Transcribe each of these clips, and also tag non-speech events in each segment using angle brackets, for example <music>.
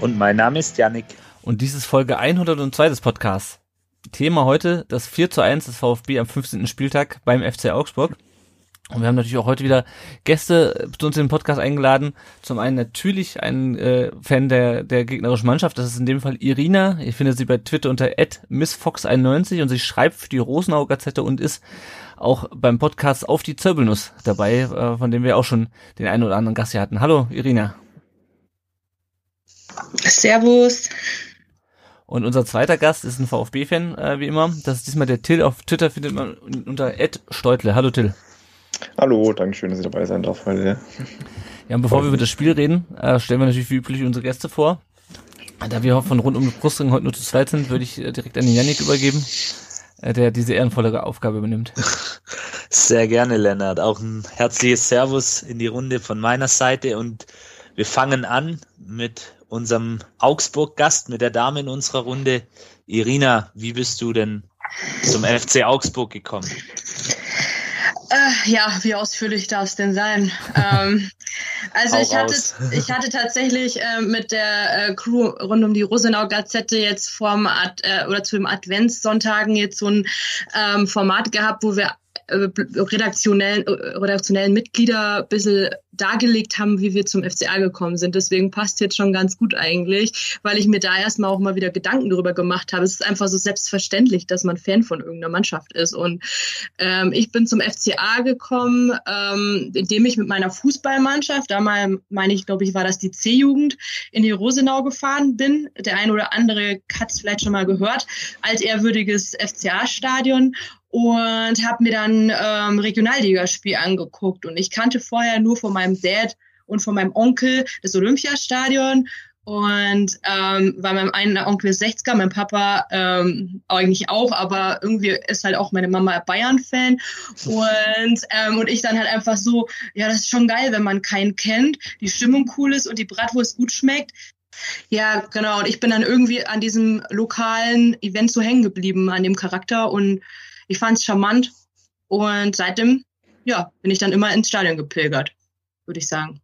Und mein Name ist Yannick. Und dies ist Folge 102 des Podcasts. Thema heute das 4 zu 1 des VfB am 15. Spieltag beim FC Augsburg. Und wir haben natürlich auch heute wieder Gäste zu uns in den Podcast eingeladen. Zum einen natürlich ein äh, Fan der, der gegnerischen Mannschaft. Das ist in dem Fall Irina. Ihr findet sie bei Twitter unter missfox91 und sie schreibt für die Rosenau Gazette und ist auch beim Podcast auf die Zirbelnuss dabei, äh, von dem wir auch schon den einen oder anderen Gast hier hatten. Hallo, Irina. Servus. Und unser zweiter Gast ist ein VfB-Fan, äh, wie immer. Das ist diesmal der Till. Auf Twitter findet man unter Ed Steutle. Hallo Till. Hallo, danke schön, dass ich dabei sein darf heute. Ja, und bevor wir über das Spiel reden, äh, stellen wir natürlich wie üblich unsere Gäste vor. Da wir von rund um den Brustring heute nur zu zweit sind, würde ich äh, direkt an den Yannick übergeben. Äh, der diese ehrenvolle Aufgabe übernimmt. Sehr gerne, Lennart. Auch ein herzliches Servus in die Runde von meiner Seite und wir fangen an mit unserem Augsburg-Gast, mit der Dame in unserer Runde. Irina, wie bist du denn zum FC Augsburg gekommen? Äh, ja, wie ausführlich darf es denn sein? ähm, also ich hatte, ich hatte tatsächlich äh, mit der äh, Crew rund um die Rosenau Gazette jetzt vorm Ad, äh, oder zu den Adventssonntagen jetzt so ein ähm, Format gehabt, wo wir äh, redaktionellen, äh, redaktionellen Mitglieder ein bisschen dargelegt haben, wie wir zum FCA gekommen sind. Deswegen passt jetzt schon ganz gut eigentlich, weil ich mir da erstmal auch mal wieder Gedanken darüber gemacht habe. Es ist einfach so selbstverständlich, dass man Fan von irgendeiner Mannschaft ist. Und ähm, ich bin zum FCA gekommen, ähm, indem ich mit meiner Fußballmannschaft, damals meine ich, glaube ich, war das die C-Jugend, in die Rosenau gefahren bin. Der ein oder andere hat es vielleicht schon mal gehört. Altehrwürdiges FCA-Stadion und habe mir dann ähm, Regionalligaspiel angeguckt. Und ich kannte vorher nur von meinem Dad und von meinem Onkel das Olympiastadion. Und ähm, weil mein einer Onkel ist 60er, mein Papa ähm, eigentlich auch, aber irgendwie ist halt auch meine Mama Bayern-Fan. Und, ähm, und ich dann halt einfach so, ja, das ist schon geil, wenn man keinen kennt, die Stimmung cool ist und die Bratwurst gut schmeckt. Ja, genau. Und ich bin dann irgendwie an diesem lokalen Event so hängen geblieben, an dem Charakter. Und ich fand es charmant und seitdem, ja, bin ich dann immer ins Stadion gepilgert, würde ich sagen.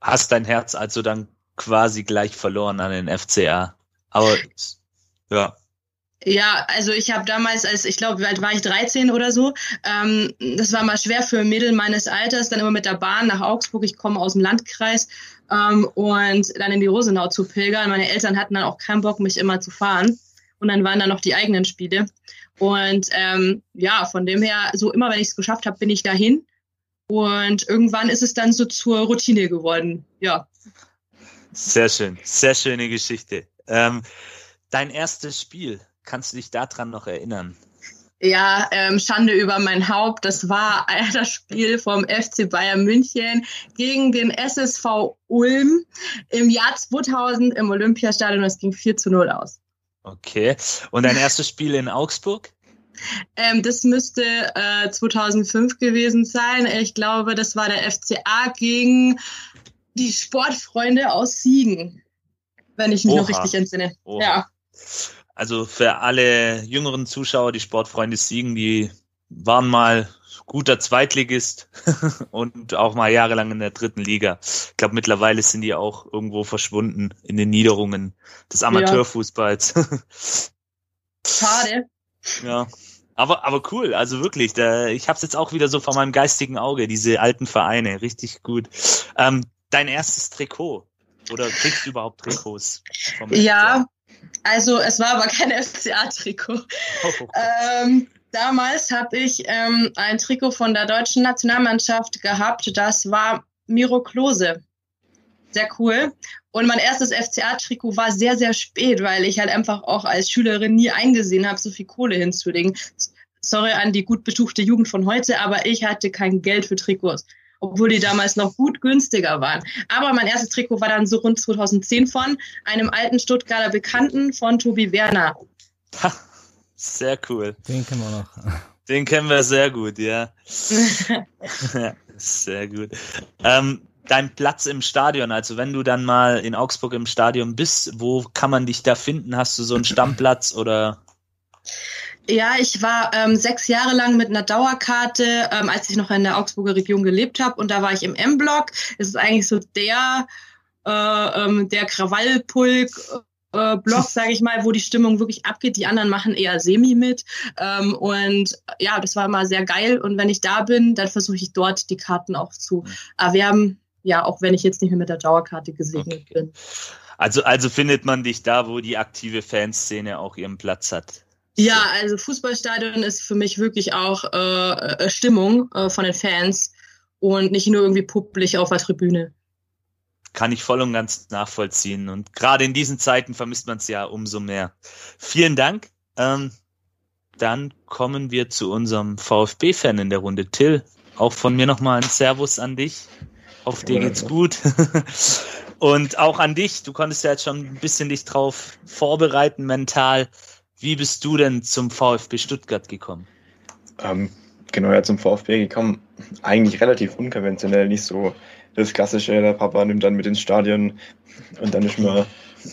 Hast dein Herz also dann quasi gleich verloren an den FCA. Aber ja. Ja, also ich habe damals, als ich glaube, wie alt war ich 13 oder so, ähm, das war mal schwer für Mädel meines Alters, dann immer mit der Bahn nach Augsburg. Ich komme aus dem Landkreis ähm, und dann in die Rosenau zu pilgern. Meine Eltern hatten dann auch keinen Bock, mich immer zu fahren. Und dann waren da noch die eigenen Spiele. Und ähm, ja, von dem her, so immer wenn ich es geschafft habe, bin ich dahin. Und irgendwann ist es dann so zur Routine geworden. Ja. Sehr schön, sehr schöne Geschichte. Ähm, dein erstes Spiel, kannst du dich daran noch erinnern? Ja, ähm, Schande über mein Haupt. Das war das Spiel vom FC Bayern München gegen den SSV Ulm im Jahr 2000 im Olympiastadion. Es ging 4 zu 0 aus. Okay. Und dein erstes Spiel in Augsburg? Ähm, das müsste äh, 2005 gewesen sein. Ich glaube, das war der FCA gegen die Sportfreunde aus Siegen, wenn ich mich Oha. noch richtig entsinne. Oha. Ja. Also für alle jüngeren Zuschauer, die Sportfreunde Siegen, die waren mal guter Zweitligist <laughs> und auch mal jahrelang in der dritten Liga. Ich glaube, mittlerweile sind die auch irgendwo verschwunden in den Niederungen des Amateurfußballs. <laughs> Schade. Ja. Aber, aber cool, also wirklich, da, ich habe es jetzt auch wieder so vor meinem geistigen Auge, diese alten Vereine, richtig gut. Ähm, dein erstes Trikot oder kriegst du überhaupt Trikots? ja, also es war aber kein FCA-Trikot. Oh. Ähm, damals habe ich ähm, ein Trikot von der deutschen Nationalmannschaft gehabt. Das war Miro Klose. Sehr cool. Und mein erstes FCA-Trikot war sehr, sehr spät, weil ich halt einfach auch als Schülerin nie eingesehen habe, so viel Kohle hinzulegen. Sorry an die gut betuchte Jugend von heute, aber ich hatte kein Geld für Trikots. obwohl die damals noch gut günstiger waren. Aber mein erstes Trikot war dann so rund 2010 von einem alten Stuttgarter Bekannten von Tobi Werner. Ha, sehr cool. Den kennen wir noch. <laughs> Den kennen wir sehr gut, ja. <laughs> <laughs> sehr gut. Ähm, dein Platz im Stadion, also wenn du dann mal in Augsburg im Stadion bist, wo kann man dich da finden? Hast du so einen Stammplatz oder? Ja, ich war ähm, sechs Jahre lang mit einer Dauerkarte, ähm, als ich noch in der Augsburger Region gelebt habe. Und da war ich im M-Block. Es ist eigentlich so der, äh, ähm, der Krawallpulk äh, Block, <laughs> sage ich mal, wo die Stimmung wirklich abgeht. Die anderen machen eher semi mit. Ähm, und ja, das war immer sehr geil. Und wenn ich da bin, dann versuche ich dort die Karten auch zu erwerben. Ja, auch wenn ich jetzt nicht mehr mit der Dauerkarte gesegnet okay. bin. Also, also findet man dich da, wo die aktive Fanszene auch ihren Platz hat. Ja, also Fußballstadion ist für mich wirklich auch äh, äh, Stimmung äh, von den Fans und nicht nur irgendwie publik auf der Tribüne kann ich voll und ganz nachvollziehen. Und gerade in diesen Zeiten vermisst man es ja umso mehr. Vielen Dank. Ähm, dann kommen wir zu unserem VfB-Fan in der Runde. Till, auch von mir nochmal ein Servus an dich. Auf dir geht's gut. <laughs> und auch an dich. Du konntest ja jetzt schon ein bisschen dich drauf vorbereiten mental. Wie bist du denn zum VfB Stuttgart gekommen? Ähm, genau, ja, zum VfB gekommen. Eigentlich relativ unkonventionell, nicht so das Klassische, der Papa nimmt dann mit ins Stadion und dann ist man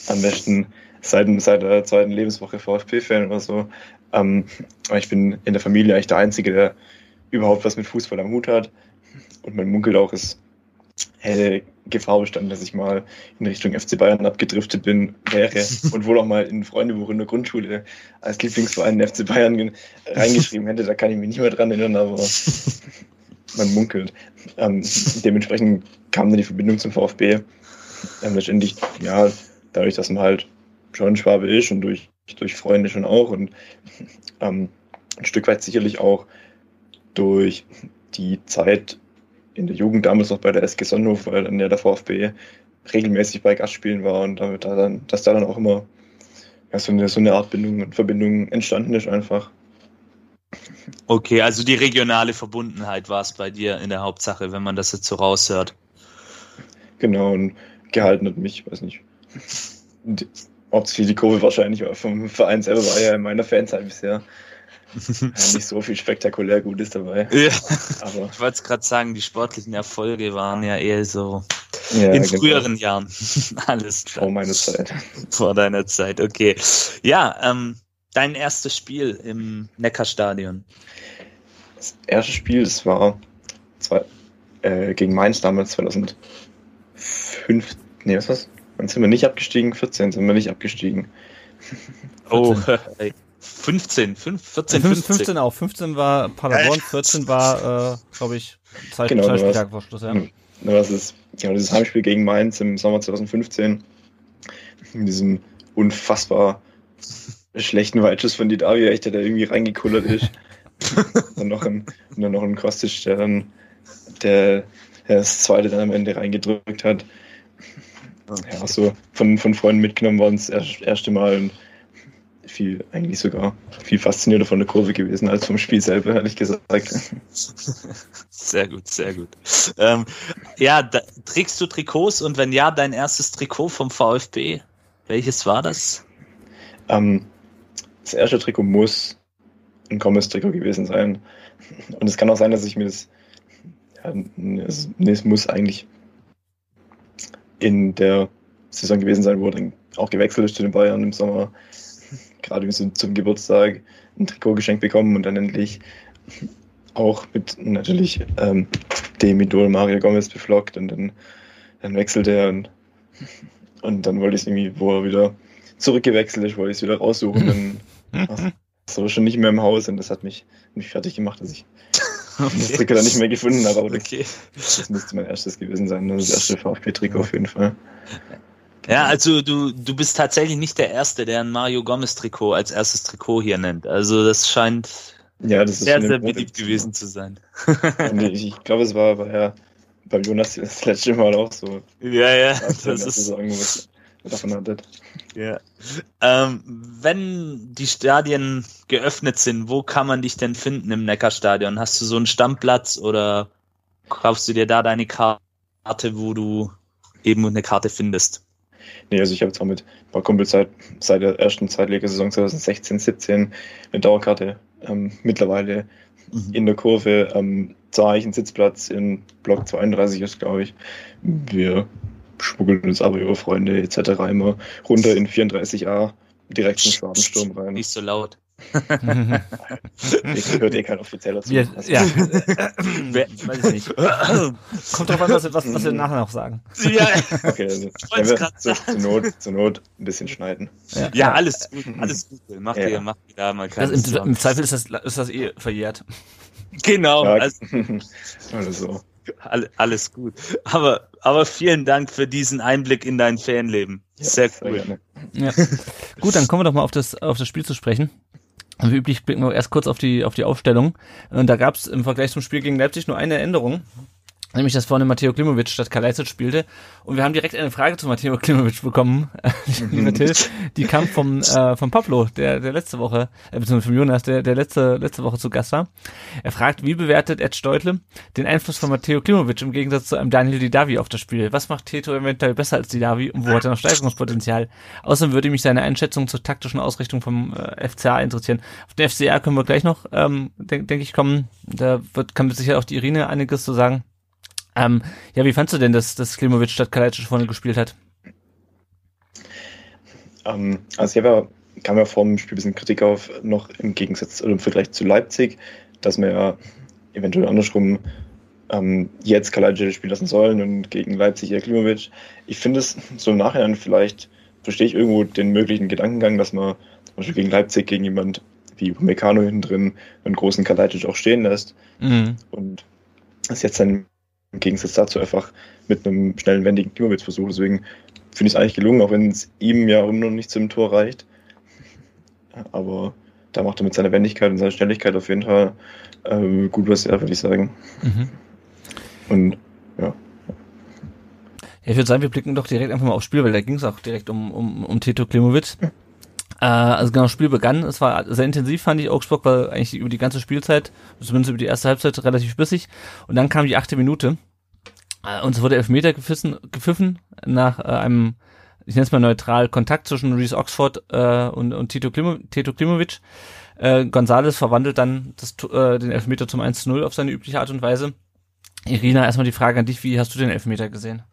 am besten seit, seit der zweiten Lebenswoche VfB-Fan oder so. Ähm, aber ich bin in der Familie eigentlich der Einzige, der überhaupt was mit Fußball am Hut hat. Und mein Munkelt auch ist helle Gefahr bestanden, dass ich mal in Richtung FC Bayern abgedriftet bin, wäre und wohl auch mal in Freundebuch in der Grundschule als Lieblingsverein FC Bayern reingeschrieben hätte. Da kann ich mich nicht mehr dran erinnern, aber man munkelt. Ähm, dementsprechend kam dann die Verbindung zum VfB. Ähm, letztendlich, ja, dadurch, dass man halt schon Schwabe ist und durch, durch Freunde schon auch und ähm, ein Stück weit sicherlich auch durch die Zeit in der Jugend damals noch bei der SG Sonnenhof, weil dann ja der VfB regelmäßig bei Gastspielen war und damit da dann, dass da dann auch immer ja, so, eine, so eine Art Bindung und Verbindung entstanden ist einfach. Okay, also die regionale Verbundenheit war es bei dir in der Hauptsache, wenn man das jetzt so raushört. Genau, und gehalten hat mich, weiß nicht. Ob es viel die Kurve wahrscheinlich war vom Verein selber war ja in meiner Fanzeit bisher. Ja, nicht so viel spektakulär Gutes dabei. <laughs> Ja. Aber ich wollte gerade sagen, die sportlichen Erfolge waren ja eher so ja, in genau. früheren Jahren. <laughs> Alles klar. Vor meiner Zeit. Vor deiner Zeit, okay. Ja, ähm, dein erstes Spiel im Neckarstadion? Das erste Spiel, das war zwei, äh, gegen Mainz damals 2005. Nee, was war's? Dann sind wir nicht abgestiegen, 14 sind wir nicht abgestiegen. <laughs> Oh, 15, 5, 14, 15. 15 auch. 15 war Paderborn, 14 war, äh, glaube ich, Zeit, genau, zwei Spieltage vor Schluss, ja. Das ist genau dieses Heimspiel gegen Mainz im Sommer 2015. In diesem unfassbar schlechten Weitschuss von Didavi, echt, der da irgendwie reingekullert ist. <laughs> dann noch ein, dann noch ein Kostic, der dann der, der das zweite dann am Ende reingedrückt hat. Ja, so von, von Freunden mitgenommen worden, das erste Mal und viel, eigentlich sogar viel faszinierter von der Kurve gewesen als vom Spiel selber, ehrlich gesagt. Sehr gut, sehr gut. Ähm, ja, da, trägst du Trikots und wenn ja, dein erstes Trikot vom VfB, welches war das? Ähm, das erste Trikot muss ein Gomez-Trikot gewesen sein. Und es kann auch sein, dass ich mir das, ja, es, nee, es muss eigentlich in der Saison gewesen sein, wo er dann auch gewechselt ist zu den Bayern im Sommer, gerade so zum Geburtstag ein Trikot geschenkt bekommen und dann endlich auch mit natürlich ähm, dem Idol Mario Gomez beflockt und dann, dann wechselt er und, und dann wollte ich es irgendwie, wo er wieder zurückgewechselt ist, wollte ich es wieder raussuchen. <laughs> Dann so schon nicht mehr im Haus und das hat mich, mich fertig gemacht, dass ich <laughs> okay. das Trikot dann nicht mehr gefunden habe. Aber das, okay. das müsste mein erstes gewesen sein, das erste VfB-Trikot auf jeden Fall. Ja, also du, du bist tatsächlich nicht der Erste, der ein Mario Gomez-Trikot als erstes Trikot hier nennt. Also das scheint ja, das sehr, sehr beliebt gewesen zu sein. ich, ich glaube, es war bei, bei Jonas das letzte Mal auch so. Ja, ja. Das ist, sagen, davon hattet. Ja. Ähm, wenn die Stadien geöffnet sind, wo kann man dich denn finden im Neckarstadion? Hast du so einen Stammplatz oder kaufst du dir da deine Karte, wo du eben eine Karte findest? Nee, also ich habe jetzt auch mit ein paar Kumpels seit, seit der ersten Zweitligasaison 2016, 17 eine Dauerkarte. Ähm, mittlerweile mhm. in der Kurve ähm, zahle ich einen Sitzplatz in Block 32 ist, glaube ich. Wir uns aber über Freunde etc. immer runter in 34a direkt in den Schwabensturm rein. Nicht so laut. ich hört eh kein offizieller zu. Wir, also. Ja, <laughs> weiß ich nicht. Kommt drauf an, was, was, was wir nachher noch sagen. Ja, okay, also, <laughs> zu, zur, Not, zur Not ein bisschen schneiden. Ja, ja alles gut, alles gut. Mach ja. dir, mach dir da mal keine also im, Im Zweifel ist das, ist das eh verjährt. Genau. Ja, also, <laughs> also. Alles gut. Aber, aber vielen Dank für diesen Einblick in dein Fanleben. Sehr cool. Ja. Gut, dann kommen wir doch mal auf das, auf das Spiel zu sprechen. Wie üblich blicken wir erst kurz auf die, auf die Aufstellung. Und da gab es im Vergleich zum Spiel gegen Leipzig nur eine Änderung. Nämlich, dass vorne Matteo Klimovic statt Kalajdzic spielte. Und wir haben direkt eine Frage zu Matteo <laughs> Klimovic bekommen, <laughs> lieber Till. Die kam vom, äh, vom Pablo, der, der letzte Woche, äh, beziehungsweise vom Jonas, der, der letzte, letzte Woche zu Gast war. Er fragt, wie bewertet Ed Steutle den Einfluss von Matteo Klimovic im Gegensatz zu einem Daniel Didavi auf das Spiel? Was macht Teto eventuell besser als Didavi und wo hat er noch Steigerungspotenzial? Außerdem würde mich seine Einschätzung zur taktischen Ausrichtung vom äh, FCA interessieren. Auf den FCA können wir gleich noch, ähm, denke denk ich, kommen. Da wird, kann mit Sicherheit auch die Irine einiges zu sagen. Ähm, ja, wie fandst du denn, dass, dass Klimovic statt Kalajdzic vorne gespielt hat? Ähm, also ich habe ja, kam ja vor dem Spiel ein bisschen Kritik auf, noch im Gegensatz oder im Vergleich zu Leipzig, dass wir ja eventuell andersrum ähm, jetzt Kalajdzic spielen lassen sollen und gegen Leipzig eher Klimovic. Ich finde es so im Nachhinein vielleicht, verstehe ich irgendwo den möglichen Gedankengang, dass man zum Beispiel gegen Leipzig gegen jemand wie Meccano hinten drin einen großen Kalajdzic auch stehen lässt. Mhm. Und das jetzt dann im Gegensatz dazu einfach mit einem schnellen, wendigen Klimawitz-Versuch. Deswegen finde ich es eigentlich gelungen, auch wenn es ihm ja immer noch nicht zum Tor reicht. Aber da macht er mit seiner Wendigkeit und seiner Schnelligkeit auf jeden Fall äh, gut was er, würde ich sagen. Mhm. Und ja. Ja, ich würde sagen, wir blicken doch direkt einfach mal aufs Spiel, weil da ging es auch direkt um, um, um Tito Klimowitz. Äh, also genau, Spiel begann, es war sehr intensiv, fand ich. Augsburg war eigentlich über die ganze Spielzeit, zumindest über die erste Halbzeit, relativ bissig. Und dann kam die achte Minute. Äh, und es wurde Elfmeter gepfiffen, gepfiffen nach äh, einem, ich nenne es mal neutral, Kontakt zwischen Reese Oxford äh, und, und Tito, Klimo, Tito Klimovic. Äh, Gonzales verwandelt dann das, äh, den Elfmeter zum 1-0 auf seine übliche Art und Weise. Irina, erstmal die Frage an dich, wie hast du den Elfmeter gesehen?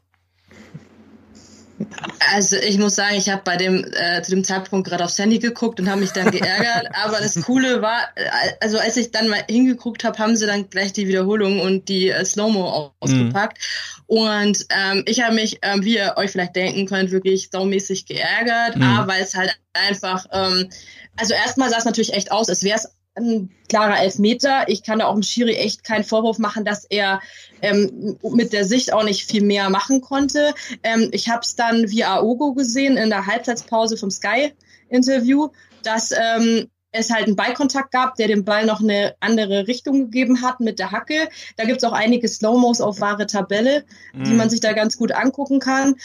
Also ich muss sagen, ich habe bei dem äh, zu dem Zeitpunkt gerade aufs Handy geguckt und habe mich dann geärgert. <laughs> aber das Coole war, äh, also als ich dann mal hingeguckt habe, haben sie dann gleich die Wiederholung und die äh, Slow-Mo ausgepackt. Mhm. Und ähm, ich habe mich, ähm, wie ihr euch vielleicht denken könnt, wirklich saumäßig geärgert. Mhm. Weil es halt einfach, ähm, also erstmal sah es natürlich echt aus, als wäre es ein klarer Elfmeter. Ich kann da auch dem Schiri echt keinen Vorwurf machen, dass er ähm, mit der Sicht auch nicht viel mehr machen konnte. Ähm, ich habe es dann via Aogo gesehen in der Halbzeitpause vom Sky-Interview, dass ähm, es halt einen Ballkontakt gab, der dem Ball noch eine andere Richtung gegeben hat mit der Hacke. Da gibt's auch einige Slow-Mos auf wahre Tabelle, mhm. die man sich da ganz gut angucken kann.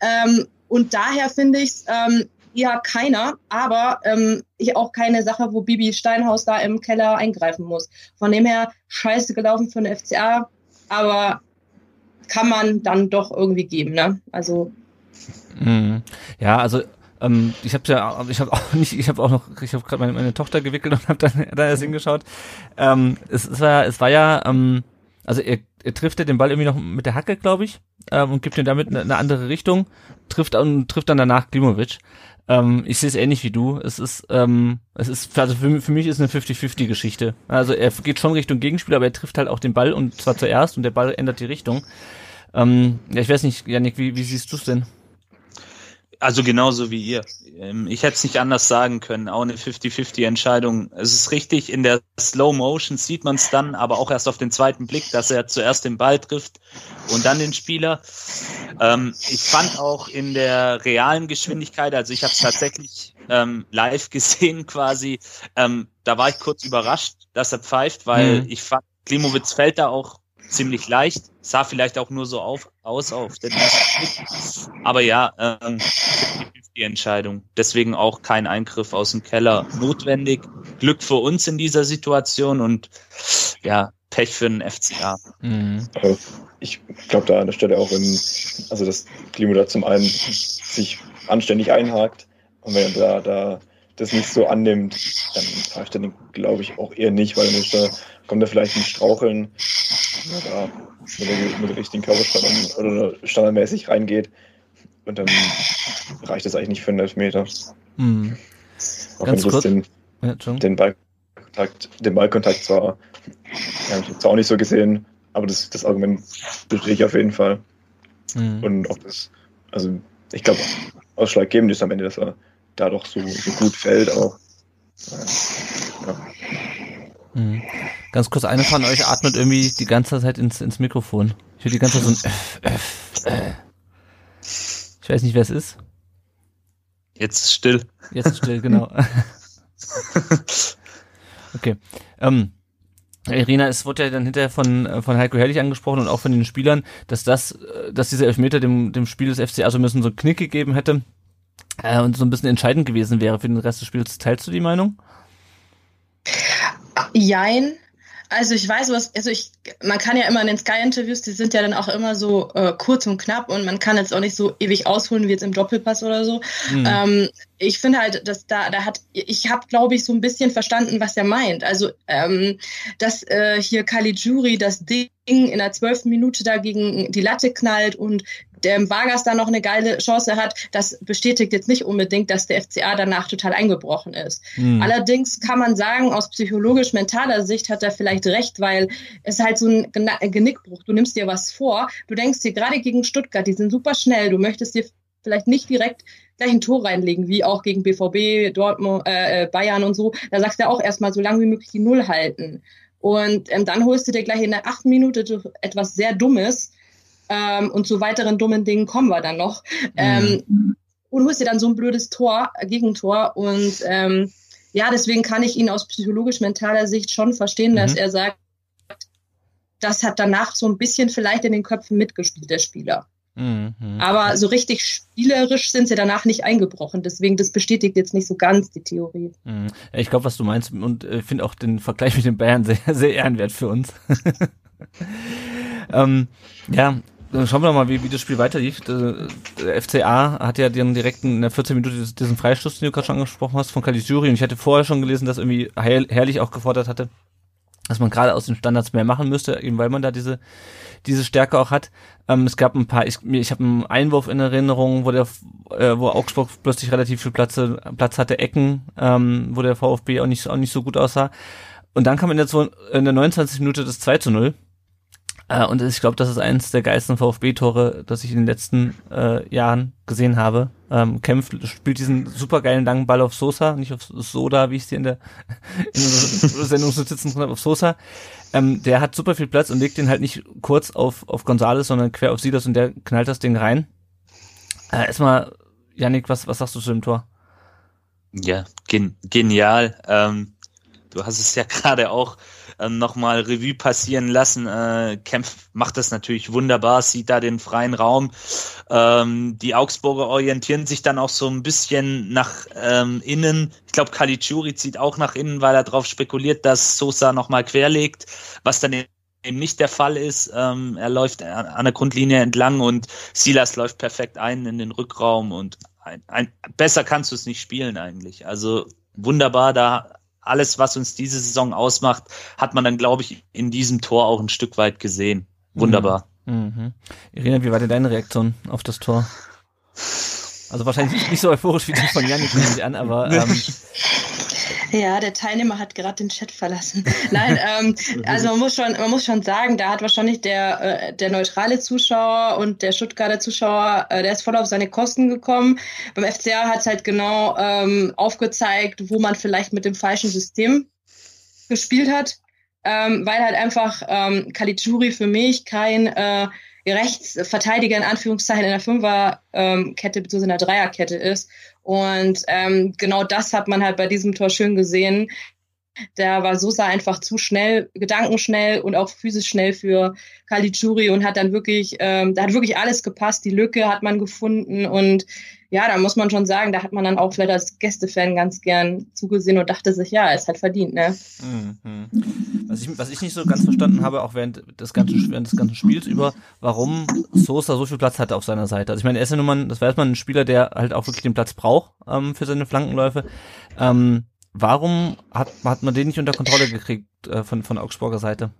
Ähm, und daher finde ich es eher keiner, aber ähm, ich auch keine Sache, wo Bibi Steinhaus da im Keller eingreifen muss. Von dem her scheiße gelaufen für eine FCA, aber kann man dann doch irgendwie geben, ne? Also mhm. ja, also ähm, ich habe ja, ich habe auch nicht, ich habe auch noch, ich habe gerade meine, meine, Tochter gewickelt und habe dann <laughs> da erst hingeschaut. Ähm, es, es war, es war ja, ähm, also er, er trifft ja den Ball irgendwie noch mit der Hacke, glaube ich, ähm, und gibt ihm damit eine, eine andere Richtung, trifft und trifft dann danach Klimovic. Ähm, ich sehe es ähnlich wie du. Es ist, ähm, es ist, also für, für mich ist eine 50-50-Geschichte. Also er geht schon Richtung Gegenspiel, aber er trifft halt auch den Ball und zwar zuerst und der Ball ändert die Richtung. Ähm, ja, ich weiß nicht, Janik, wie, wie siehst du es denn? Also genauso wie ihr. Ähm, ich hätte es nicht anders sagen können. Auch eine 50-50-Entscheidung. Es ist richtig, in der Slow Motion sieht man es dann, aber auch erst auf den zweiten Blick, dass er zuerst den Ball trifft und dann den Spieler. Ähm, ich fand auch in der realen Geschwindigkeit, also ich habe es tatsächlich ähm, live <laughs> gesehen quasi, ähm, da war ich kurz überrascht, dass er pfeift, weil mhm. ich fand, Klimowitz fällt da auch ziemlich leicht. Sah vielleicht auch nur so auf, aus auf den ersten Blick. Aber ja, ähm, die Entscheidung. Deswegen auch kein Eingriff aus dem Keller notwendig. Glück für uns in dieser Situation und ja, Pech für den FCA. Mhm. Ich glaube da an der Stelle auch, wenn, also dass Klimo da zum einen sich anständig einhakt und wenn er da, da das nicht so annimmt, dann fahre ich dann, glaube ich, auch eher nicht, weil dann ist da, kommt er vielleicht ein Straucheln, wenn er mit, mit richtigen Körperspannung oder standardmäßig reingeht und dann reicht das eigentlich nicht für einen Elfmeter. Mhm. Auch Ganz wenn kurz. Den, ja, den, Ballkontakt, den Ballkontakt zwar, ja, ich zwar auch nicht so gesehen, aber das, das Argument bestehe ich auf jeden Fall. Mhm. Und auch das, also ich glaube, ausschlaggebend ist am Ende, dass er da doch so, so gut fällt auch. Ja. Mhm. Ganz kurz, eine von euch atmet irgendwie die ganze Zeit ins, ins Mikrofon. Ich höre die ganze Zeit so ein F, F, äh. Ich weiß nicht, wer es ist. Jetzt still. Jetzt still, genau. <laughs> okay. Ähm, Irina, es wurde ja dann hinterher von, von Heiko Herrlich angesprochen und auch von den Spielern, dass das, dass dieser Elfmeter dem, dem Spiel des FCA so ein bisschen so einen Knick gegeben hätte äh, und so ein bisschen entscheidend gewesen wäre für den Rest des Spiels. Teilst du die Meinung? Jein. Also ich weiß was, also ich, man kann ja immer in den Sky-Interviews, die sind ja dann auch immer so äh, kurz und knapp und man kann jetzt auch nicht so ewig ausholen wie jetzt im Doppelpass oder so. Mhm. Ähm, ich finde halt, dass da, da hat, ich habe, glaube ich, so ein bisschen verstanden, was er meint. Also, ähm, dass äh, hier Caligiuri das Ding in der zwölften Minute da gegen die Latte knallt und der Vargas da noch eine geile Chance hat, das bestätigt jetzt nicht unbedingt, dass der FCA danach total eingebrochen ist. Mhm. Allerdings kann man sagen, aus psychologisch-mentaler Sicht hat er vielleicht recht, weil es halt so ein Genickbruch. Du nimmst dir was vor, du denkst dir gerade gegen Stuttgart, die sind super schnell, du möchtest dir vielleicht nicht direkt gleich ein Tor reinlegen, wie auch gegen BVB, Dortmund, äh, äh, Bayern und so. Da sagst du auch erstmal so lange wie möglich die Null halten. Und ähm, dann holst du dir gleich in der achten Minute etwas sehr Dummes, ähm, und zu weiteren dummen Dingen kommen wir dann noch. Mhm. Ähm, und holst dir dann so ein blödes Tor, äh, Gegentor. Und ähm, ja, deswegen kann ich ihn aus psychologisch-mentaler Sicht schon verstehen, mhm. dass er sagt, das hat danach so ein bisschen vielleicht in den Köpfen mitgespielt, der Spieler. Mhm. Aber so richtig spielerisch sind sie danach nicht eingebrochen. Deswegen, das bestätigt jetzt nicht so ganz die Theorie. Mhm. Ich glaube, was du meinst und äh, finde auch den Vergleich mit den Bayern sehr, <laughs> sehr ehrenwert für uns. <laughs> ähm, ja, dann schauen wir mal, wie, wie das Spiel weiterlief. Der, der FCA hat ja den direkten in der 14 Minute diesen Freistoß, den du gerade schon angesprochen hast, von Caligiuri. Und ich hatte vorher schon gelesen, dass irgendwie Herrlich auch gefordert hatte, dass man gerade aus den Standards mehr machen müsste, eben weil man da diese diese Stärke auch hat. Ähm, es gab ein paar, ich, ich habe einen Einwurf in Erinnerung, wo der, äh, wo Augsburg plötzlich relativ viel Platz, Platz hatte, Ecken, ähm, wo der VfB auch nicht, auch nicht so gut aussah. Und dann kam in der, in der 29. Minute das 2 zu 0. Äh, und ich glaube, das ist eines der geilsten VfB-Tore, das ich in den letzten äh, Jahren gesehen habe. Ähm, kämpft, spielt diesen supergeilen langen Ball auf Sosa, nicht auf Soda, wie ich es hier in der, <laughs> in der Sendung so sitzen habe, auf Sosa. Ähm, der hat super viel Platz und legt den halt nicht kurz auf, auf Gonzales, sondern quer auf Silas und der knallt das Ding rein. Äh, erstmal, Yannick, was, was sagst du zu dem Tor? Ja, gen genial. Ähm, du hast es ja <laughs> gerade auch äh, nochmal Revue passieren lassen. Äh, Kempf macht das natürlich wunderbar, sieht da den freien Raum. Ähm, die Augsburger orientieren sich dann auch so ein bisschen nach ähm, innen. Ich glaube, Caligiuri zieht auch nach innen, weil er darauf spekuliert, dass Sosa nochmal querlegt, was dann eben nicht der Fall ist. Ähm, er läuft an der Grundlinie entlang und Silas läuft perfekt ein in den Rückraum und ein, ein, besser kannst du es nicht spielen eigentlich. Also wunderbar da alles, was uns diese Saison ausmacht, hat man dann, glaube ich, in diesem Tor auch ein Stück weit gesehen. Wunderbar. Mhm. mhm. Irina, wie war denn deine Reaktion auf das Tor? Also wahrscheinlich nicht so euphorisch wie die von Janik, nehme ich an, aber ähm, ja, der Teilnehmer hat gerade den Chat verlassen. <laughs> Nein, ähm, also man muss schon, man muss schon sagen, da hat wahrscheinlich der, äh, der neutrale Zuschauer und der Stuttgarter Zuschauer, äh, der ist voll auf seine Kosten gekommen. Beim FCA hat es halt genau ähm, aufgezeigt, wo man vielleicht mit dem falschen System gespielt hat, ähm, weil halt einfach ähm, Caligiuri für mich kein äh, Rechtsverteidiger in Anführungszeichen in der Fünferkette ähm, bzw. in der Dreierkette ist und ähm, genau das hat man halt bei diesem Tor schön gesehen. Da war Sosa einfach zu schnell, gedankenschnell und auch physisch schnell für Caligiuri und hat dann wirklich, ähm, da hat wirklich alles gepasst. Die Lücke hat man gefunden und ja, da muss man schon sagen, da hat man dann auch vielleicht als Gästefan ganz gern zugesehen und dachte sich, ja, es hat verdient, ne? Mhm. Was, ich, was ich nicht so ganz verstanden habe, auch während des ganzen, während des ganzen Spiels über, warum Sosa so viel Platz hatte auf seiner Seite. Also ich meine, er ist ja nun mal, das war erstmal ein Spieler, der halt auch wirklich den Platz braucht ähm, für seine Flankenläufe. Ähm, warum hat, hat man den nicht unter Kontrolle gekriegt äh, von, von Augsburger Seite?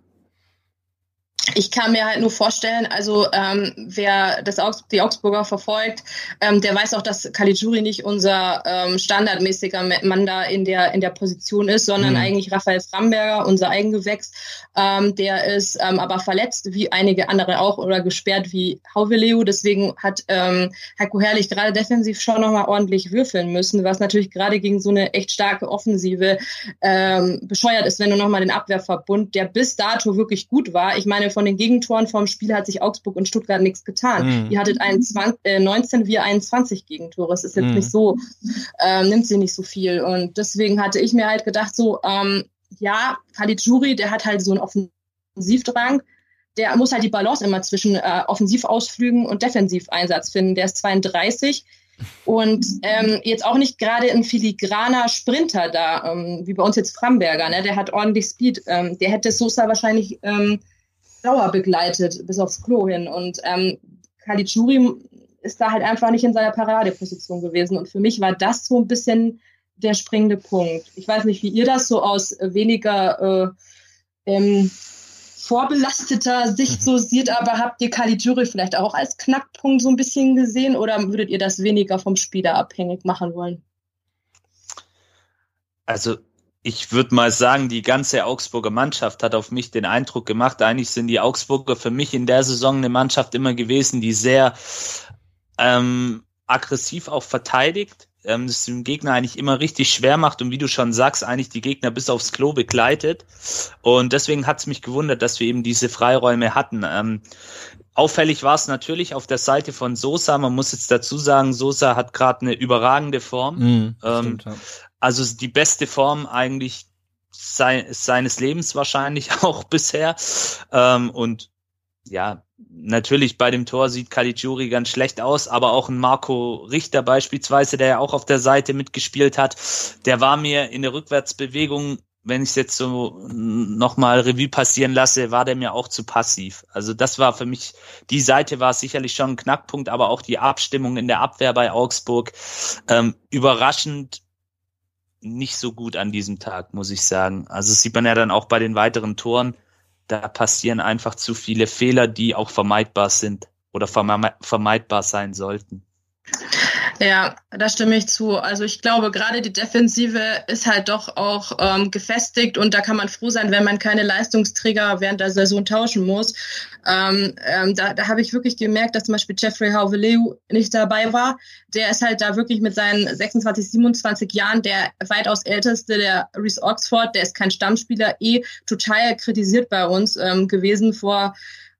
Ich kann mir halt nur vorstellen, also ähm, wer das Augs die Augsburger verfolgt, ähm, der weiß auch, dass Caligiuri nicht unser ähm, standardmäßiger Mann da in der in der Position ist, sondern mhm. eigentlich Raphael Framberger, unser Eigengewächs. Ähm, der ist ähm, aber verletzt, wie einige andere auch, oder gesperrt wie Hauveleu. Deswegen hat ähm, Heiko Herrlich gerade defensiv schon nochmal ordentlich würfeln müssen, was natürlich gerade gegen so eine echt starke Offensive ähm, bescheuert ist, wenn du nochmal den Abwehrverbund, der bis dato wirklich gut war. Ich meine, von den Gegentoren vom Spiel hat sich Augsburg und Stuttgart nichts getan. Mhm. Ihr hattet 21, äh, 19, wir 21 Gegentore. Es ist jetzt mhm. nicht so, ähm, nimmt sie nicht so viel. Und deswegen hatte ich mir halt gedacht, so, ähm, ja, Caligiuri, der hat halt so einen Offensivdrang. Der muss halt die Balance immer zwischen äh, Offensivausflügen und Defensiveinsatz finden. Der ist 32 und ähm, jetzt auch nicht gerade ein filigraner Sprinter da, ähm, wie bei uns jetzt Framberger, ne? der hat ordentlich Speed. Ähm, der hätte Sosa wahrscheinlich ähm, Dauer begleitet, bis aufs Klo hin. Und ähm, Caligiuri ist da halt einfach nicht in seiner Paradeposition gewesen. Und für mich war das so ein bisschen der springende Punkt. Ich weiß nicht, wie ihr das so aus weniger äh, ähm, vorbelasteter Sicht so <laughs> seht, aber habt ihr Caligiuri vielleicht auch als Knackpunkt so ein bisschen gesehen oder würdet ihr das weniger vom Spieler abhängig machen wollen? Also ich würde mal sagen, die ganze Augsburger Mannschaft hat auf mich den Eindruck gemacht, eigentlich sind die Augsburger für mich in der Saison eine Mannschaft immer gewesen, die sehr ähm, aggressiv auch verteidigt, ähm, das dem Gegner eigentlich immer richtig schwer macht und wie du schon sagst, eigentlich die Gegner bis aufs Klo begleitet. Und deswegen hat es mich gewundert, dass wir eben diese Freiräume hatten. Ähm, auffällig war es natürlich auf der Seite von Sosa. Man muss jetzt dazu sagen, Sosa hat gerade eine überragende Form. Mm, stimmt, ja. Also die beste Form eigentlich sein, seines Lebens wahrscheinlich <laughs> auch bisher. Ähm, und ja, natürlich bei dem Tor sieht Caligiuri ganz schlecht aus, aber auch ein Marco Richter beispielsweise, der ja auch auf der Seite mitgespielt hat, der war mir in der Rückwärtsbewegung, wenn ich es jetzt so nochmal Revue passieren lasse, war der mir auch zu passiv. Also das war für mich, die Seite war sicherlich schon ein Knackpunkt, aber auch die Abstimmung in der Abwehr bei Augsburg ähm, überraschend nicht so gut an diesem Tag, muss ich sagen. Also das sieht man ja dann auch bei den weiteren Toren. Da passieren einfach zu viele Fehler, die auch vermeidbar sind oder vermeidbar sein sollten. Ja, da stimme ich zu. Also ich glaube, gerade die Defensive ist halt doch auch ähm, gefestigt und da kann man froh sein, wenn man keine Leistungsträger während der Saison tauschen muss. Ähm, ähm, da da habe ich wirklich gemerkt, dass zum Beispiel Jeffrey Hauveleu nicht dabei war. Der ist halt da wirklich mit seinen 26, 27 Jahren der weitaus älteste, der Reese Oxford, der ist kein Stammspieler, eh total kritisiert bei uns ähm, gewesen vor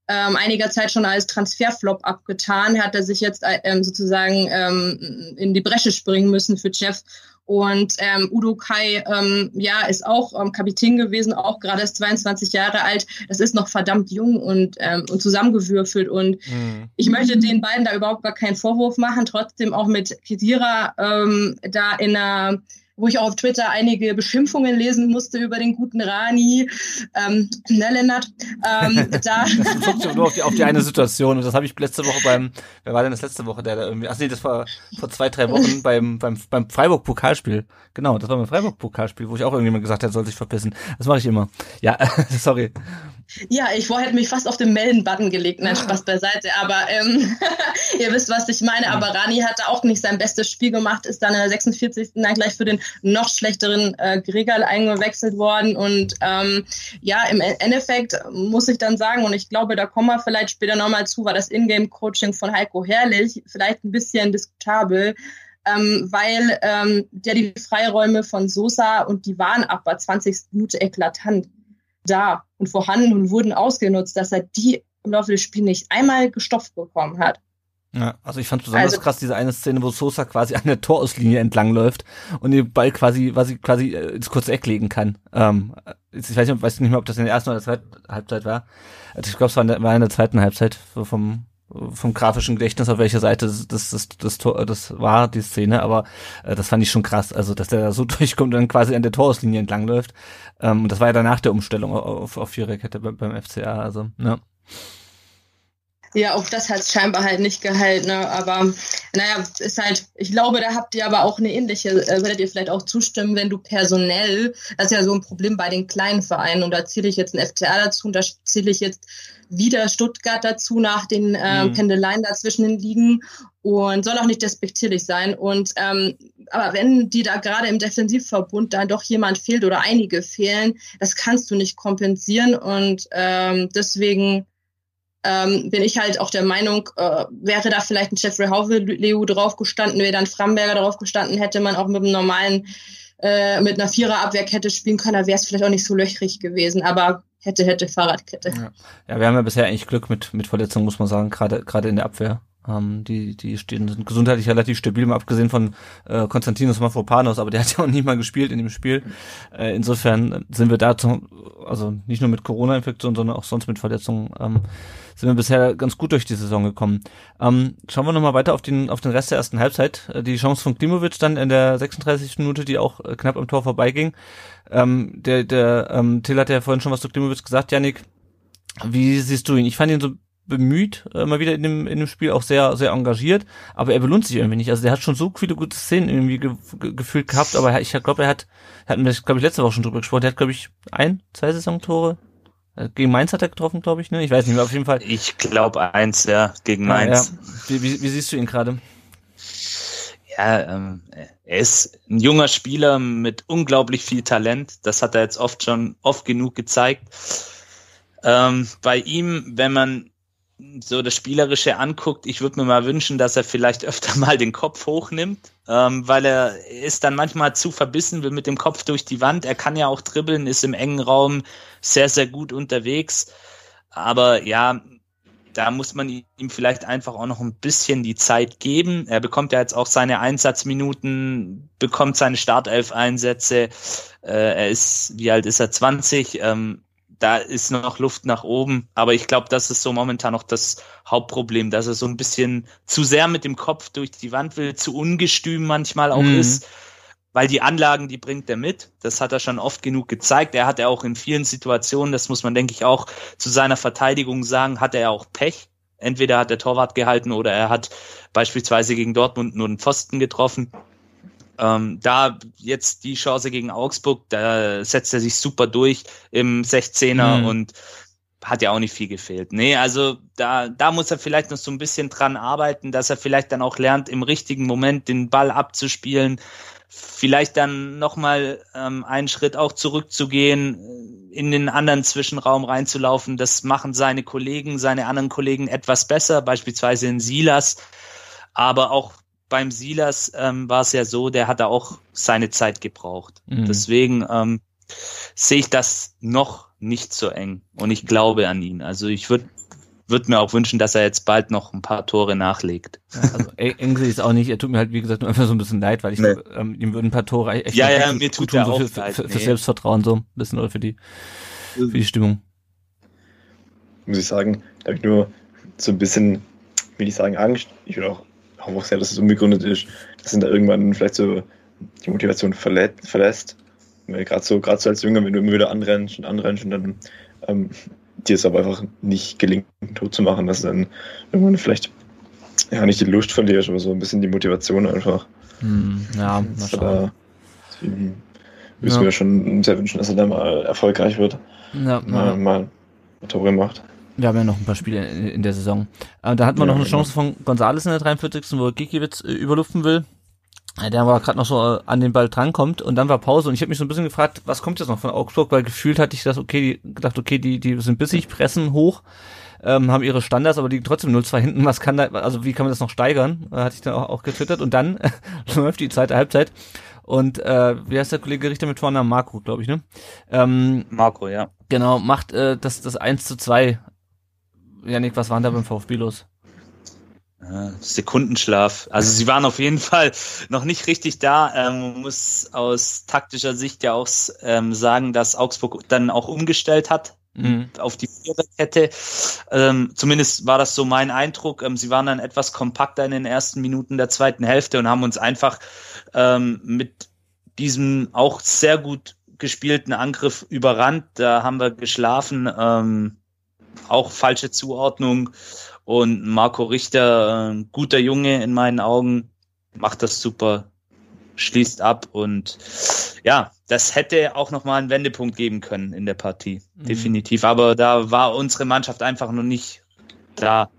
ähm, einiger Zeit schon als Transferflop abgetan, hat er sich jetzt äh, ähm, sozusagen ähm, in die Bresche springen müssen für Jeff. Und ähm, Udo Kai, ähm, ja, ist auch ähm, Kapitän gewesen, auch gerade ist 22 Jahre alt. Das ist noch verdammt jung und, ähm, und zusammengewürfelt. Und mhm. ich möchte den beiden da überhaupt gar keinen Vorwurf machen. Trotzdem auch mit Kedira ähm, da in einer wo ich auch auf Twitter einige Beschimpfungen lesen musste über den guten Rani, ähm, ne, Lennart? Ähm, <laughs> da das bezog nur auf die, auf die eine Situation und das habe ich letzte Woche beim, wer war denn das letzte Woche, der da irgendwie, ach nee, das war vor zwei, drei Wochen <laughs> beim, beim, beim Freiburg-Pokalspiel. Genau, das war beim Freiburg-Pokalspiel, wo ich auch irgendjemand gesagt habe, er soll sich verpissen. Das mache ich immer. Ja, <laughs> sorry. Ja, ich hätte mich fast auf den Melden-Button gelegt, nein, Spaß beiseite, aber ähm, <laughs> ihr wisst, was ich meine. Aber Rani hatte auch nicht sein bestes Spiel gemacht, ist dann in der 46. dann gleich für den noch schlechteren äh, Gregal eingewechselt worden. Und ähm, ja, im e-, Endeffekt muss ich dann sagen, und ich glaube, da kommen wir vielleicht später nochmal zu, war das Ingame-Coaching von Heiko Herrlich vielleicht ein bisschen diskutabel. Ähm, weil ähm, der die Freiräume von Sosa und die waren ab bei 20. Minute eklatant da und vorhanden und wurden ausgenutzt, dass er die im Laufe des Spiels nicht einmal gestopft bekommen hat. Ja, also ich fand besonders also, krass diese eine Szene, wo Sosa quasi an der Torauslinie entlang läuft und den Ball quasi, quasi, quasi äh, ins kurze Eck legen kann. Ähm, ich weiß nicht, weiß nicht mehr, ob das in der ersten oder zweiten Halbzeit war. Also ich glaube, es war in, der, war in der zweiten Halbzeit vom vom grafischen Gedächtnis, auf welcher Seite das, das, das, das, Tor, das war, die Szene, aber äh, das fand ich schon krass, also dass der da so <laughs> durchkommt und dann quasi an der Torauslinie entlang läuft. Ähm, und das war ja danach der Umstellung auf, auf Viererkette beim, beim FCA, also, ja. Ja, auch das hat scheinbar halt nicht gehalten. Ne? Aber naja, ist halt, ich glaube, da habt ihr aber auch eine ähnliche, äh, werdet ihr vielleicht auch zustimmen, wenn du personell, das ist ja so ein Problem bei den kleinen Vereinen und da zähle ich jetzt ein FCA dazu und da zähle ich jetzt wieder Stuttgart dazu nach den äh, mhm. Pendeleien dazwischen den Ligen und soll auch nicht despektierlich sein. Und ähm, aber wenn die da gerade im Defensivverbund dann doch jemand fehlt oder einige fehlen, das kannst du nicht kompensieren und ähm, deswegen ähm, bin ich halt auch der Meinung, äh, wäre da vielleicht ein Jeffrey Hauve Leo drauf gestanden, wäre dann Framberger drauf gestanden, hätte man auch mit einem normalen, äh, mit einer Viererabwehrkette spielen können, da wäre es vielleicht auch nicht so löchrig gewesen, aber hätte, hätte Fahrradkette. Ja. ja, wir haben ja bisher eigentlich Glück mit, mit Verletzungen, muss man sagen, gerade, gerade in der Abwehr. Ähm, die, die stehen, sind gesundheitlich relativ stabil, mal abgesehen von äh, Konstantinos Mafropanos, aber der hat ja auch nie mal gespielt in dem Spiel. Äh, insofern sind wir da, zum, also nicht nur mit Corona-Infektion, sondern auch sonst mit Verletzungen, ähm, sind wir bisher ganz gut durch die Saison gekommen. Ähm, schauen wir nochmal weiter auf den, auf den Rest der ersten Halbzeit. Äh, die Chance von Klimovic dann in der 36. Minute, die auch äh, knapp am Tor vorbeiging. Ähm, der, der, ähm, Till hat ja vorhin schon was zu Klimovic gesagt, Janik. Wie siehst du ihn? Ich fand ihn so bemüht, äh, mal wieder in dem, in dem Spiel, auch sehr, sehr engagiert, aber er belohnt sich irgendwie nicht. Also der hat schon so viele gute Szenen irgendwie ge ge gefühlt gehabt, aber ich glaube, er hat, hatten wir, glaube ich, letzte Woche schon drüber gesprochen, der hat, glaube ich, ein, zwei Saisontore. Äh, gegen Mainz hat er getroffen, glaube ich, ne? Ich weiß nicht mehr, auf jeden Fall. Ich glaube eins, ja, gegen Mainz. Ja, ja. Wie, wie, wie siehst du ihn gerade? Ja, ähm, er ist ein junger Spieler mit unglaublich viel Talent. Das hat er jetzt oft schon oft genug gezeigt. Ähm, bei ihm, wenn man so das Spielerische anguckt, ich würde mir mal wünschen, dass er vielleicht öfter mal den Kopf hochnimmt, ähm, weil er ist dann manchmal zu verbissen, will mit dem Kopf durch die Wand. Er kann ja auch dribbeln, ist im engen Raum sehr, sehr gut unterwegs. Aber ja, da muss man ihm vielleicht einfach auch noch ein bisschen die Zeit geben. Er bekommt ja jetzt auch seine Einsatzminuten, bekommt seine Startelf-Einsätze. Äh, er ist, wie alt ist er? 20. Ähm, da ist noch Luft nach oben. Aber ich glaube, das ist so momentan noch das Hauptproblem, dass er so ein bisschen zu sehr mit dem Kopf durch die Wand will, zu ungestüm manchmal auch mhm. ist. Weil die Anlagen, die bringt er mit. Das hat er schon oft genug gezeigt. Er hat ja auch in vielen Situationen, das muss man, denke ich, auch zu seiner Verteidigung sagen, hat er auch Pech. Entweder hat der Torwart gehalten oder er hat beispielsweise gegen Dortmund nur einen Pfosten getroffen. Ähm, da jetzt die Chance gegen Augsburg, da setzt er sich super durch im 16er mhm. und hat ja auch nicht viel gefehlt. Nee, also da, da muss er vielleicht noch so ein bisschen dran arbeiten, dass er vielleicht dann auch lernt, im richtigen Moment den Ball abzuspielen, vielleicht dann nochmal ähm, einen Schritt auch zurückzugehen, in den anderen Zwischenraum reinzulaufen. Das machen seine Kollegen, seine anderen Kollegen etwas besser, beispielsweise in Silas. Aber auch beim Silas ähm, war es ja so, der hat da auch seine Zeit gebraucht. Mhm. Deswegen ähm, sehe ich das noch nicht so eng und ich glaube an ihn. Also ich würde würde mir auch wünschen, dass er jetzt bald noch ein paar Tore nachlegt. Ja, also <laughs> eng sehe ich es auch nicht. Er tut mir halt, wie gesagt, nur einfach so ein bisschen leid, weil ich nee. ähm, ihm würden ein paar Tore echt ja, ja, mir tut tun, so für, für, für, nee. Selbstvertrauen so ein bisschen oder für die, für die Stimmung. Muss ich sagen, da habe ich nur so ein bisschen, will ich sagen, Angst. Ich will auch hoffe auch sehr, dass es unbegründet ist, dass ihn da irgendwann vielleicht so die Motivation verlä verlässt. Gerade so, gerade so als Jünger, wenn du immer wieder anrennst und anrennst und dann ähm, dir es aber einfach nicht gelingt, tot zu machen, dass du dann irgendwann vielleicht ja nicht die Lust verlierst, aber so ein bisschen die Motivation einfach. Hm, ja, das da, deswegen müssen ja. wir schon sehr wünschen, dass er da mal erfolgreich wird. Ja, mal, ja. mal Tore macht. Wir haben ja noch ein paar Spiele in, in der Saison. Äh, da hat man ja, noch eine Chance von Gonzales in der 43. wo Gikiewicz äh, überluften will. Der war gerade noch so äh, an den Ball drankommt und dann war Pause und ich habe mich so ein bisschen gefragt, was kommt jetzt noch von Augsburg, weil gefühlt hatte ich das, okay, die, gedacht, okay, die, die sind bissig, pressen hoch, ähm, haben ihre Standards, aber die trotzdem 0-2 hinten, was kann da, also wie kann man das noch steigern, äh, hatte ich dann auch, auch getwittert und dann <laughs> läuft die zweite Halbzeit und äh, wie heißt der Kollege Richter mit vorne? Marco, glaube ich, ne? Ähm, Marco, ja. Genau, macht äh, das, das 1 zu 2 Janik, was waren da beim VfB los? Sekundenschlaf. Also sie waren auf jeden Fall noch nicht richtig da. Ähm, man muss aus taktischer Sicht ja auch ähm, sagen, dass Augsburg dann auch umgestellt hat mhm. auf die Viererkette. Ähm, zumindest war das so mein Eindruck. Ähm, sie waren dann etwas kompakter in den ersten Minuten der zweiten Hälfte und haben uns einfach ähm, mit diesem auch sehr gut gespielten Angriff überrannt. Da haben wir geschlafen. Auch falsche Zuordnung. Und Marco Richter, äh, guter Junge in meinen Augen, macht das super, schließt ab und ja, das hätte auch nochmal einen Wendepunkt geben können in der Partie. Mhm. Definitiv. Aber da war unsere Mannschaft einfach noch nicht da.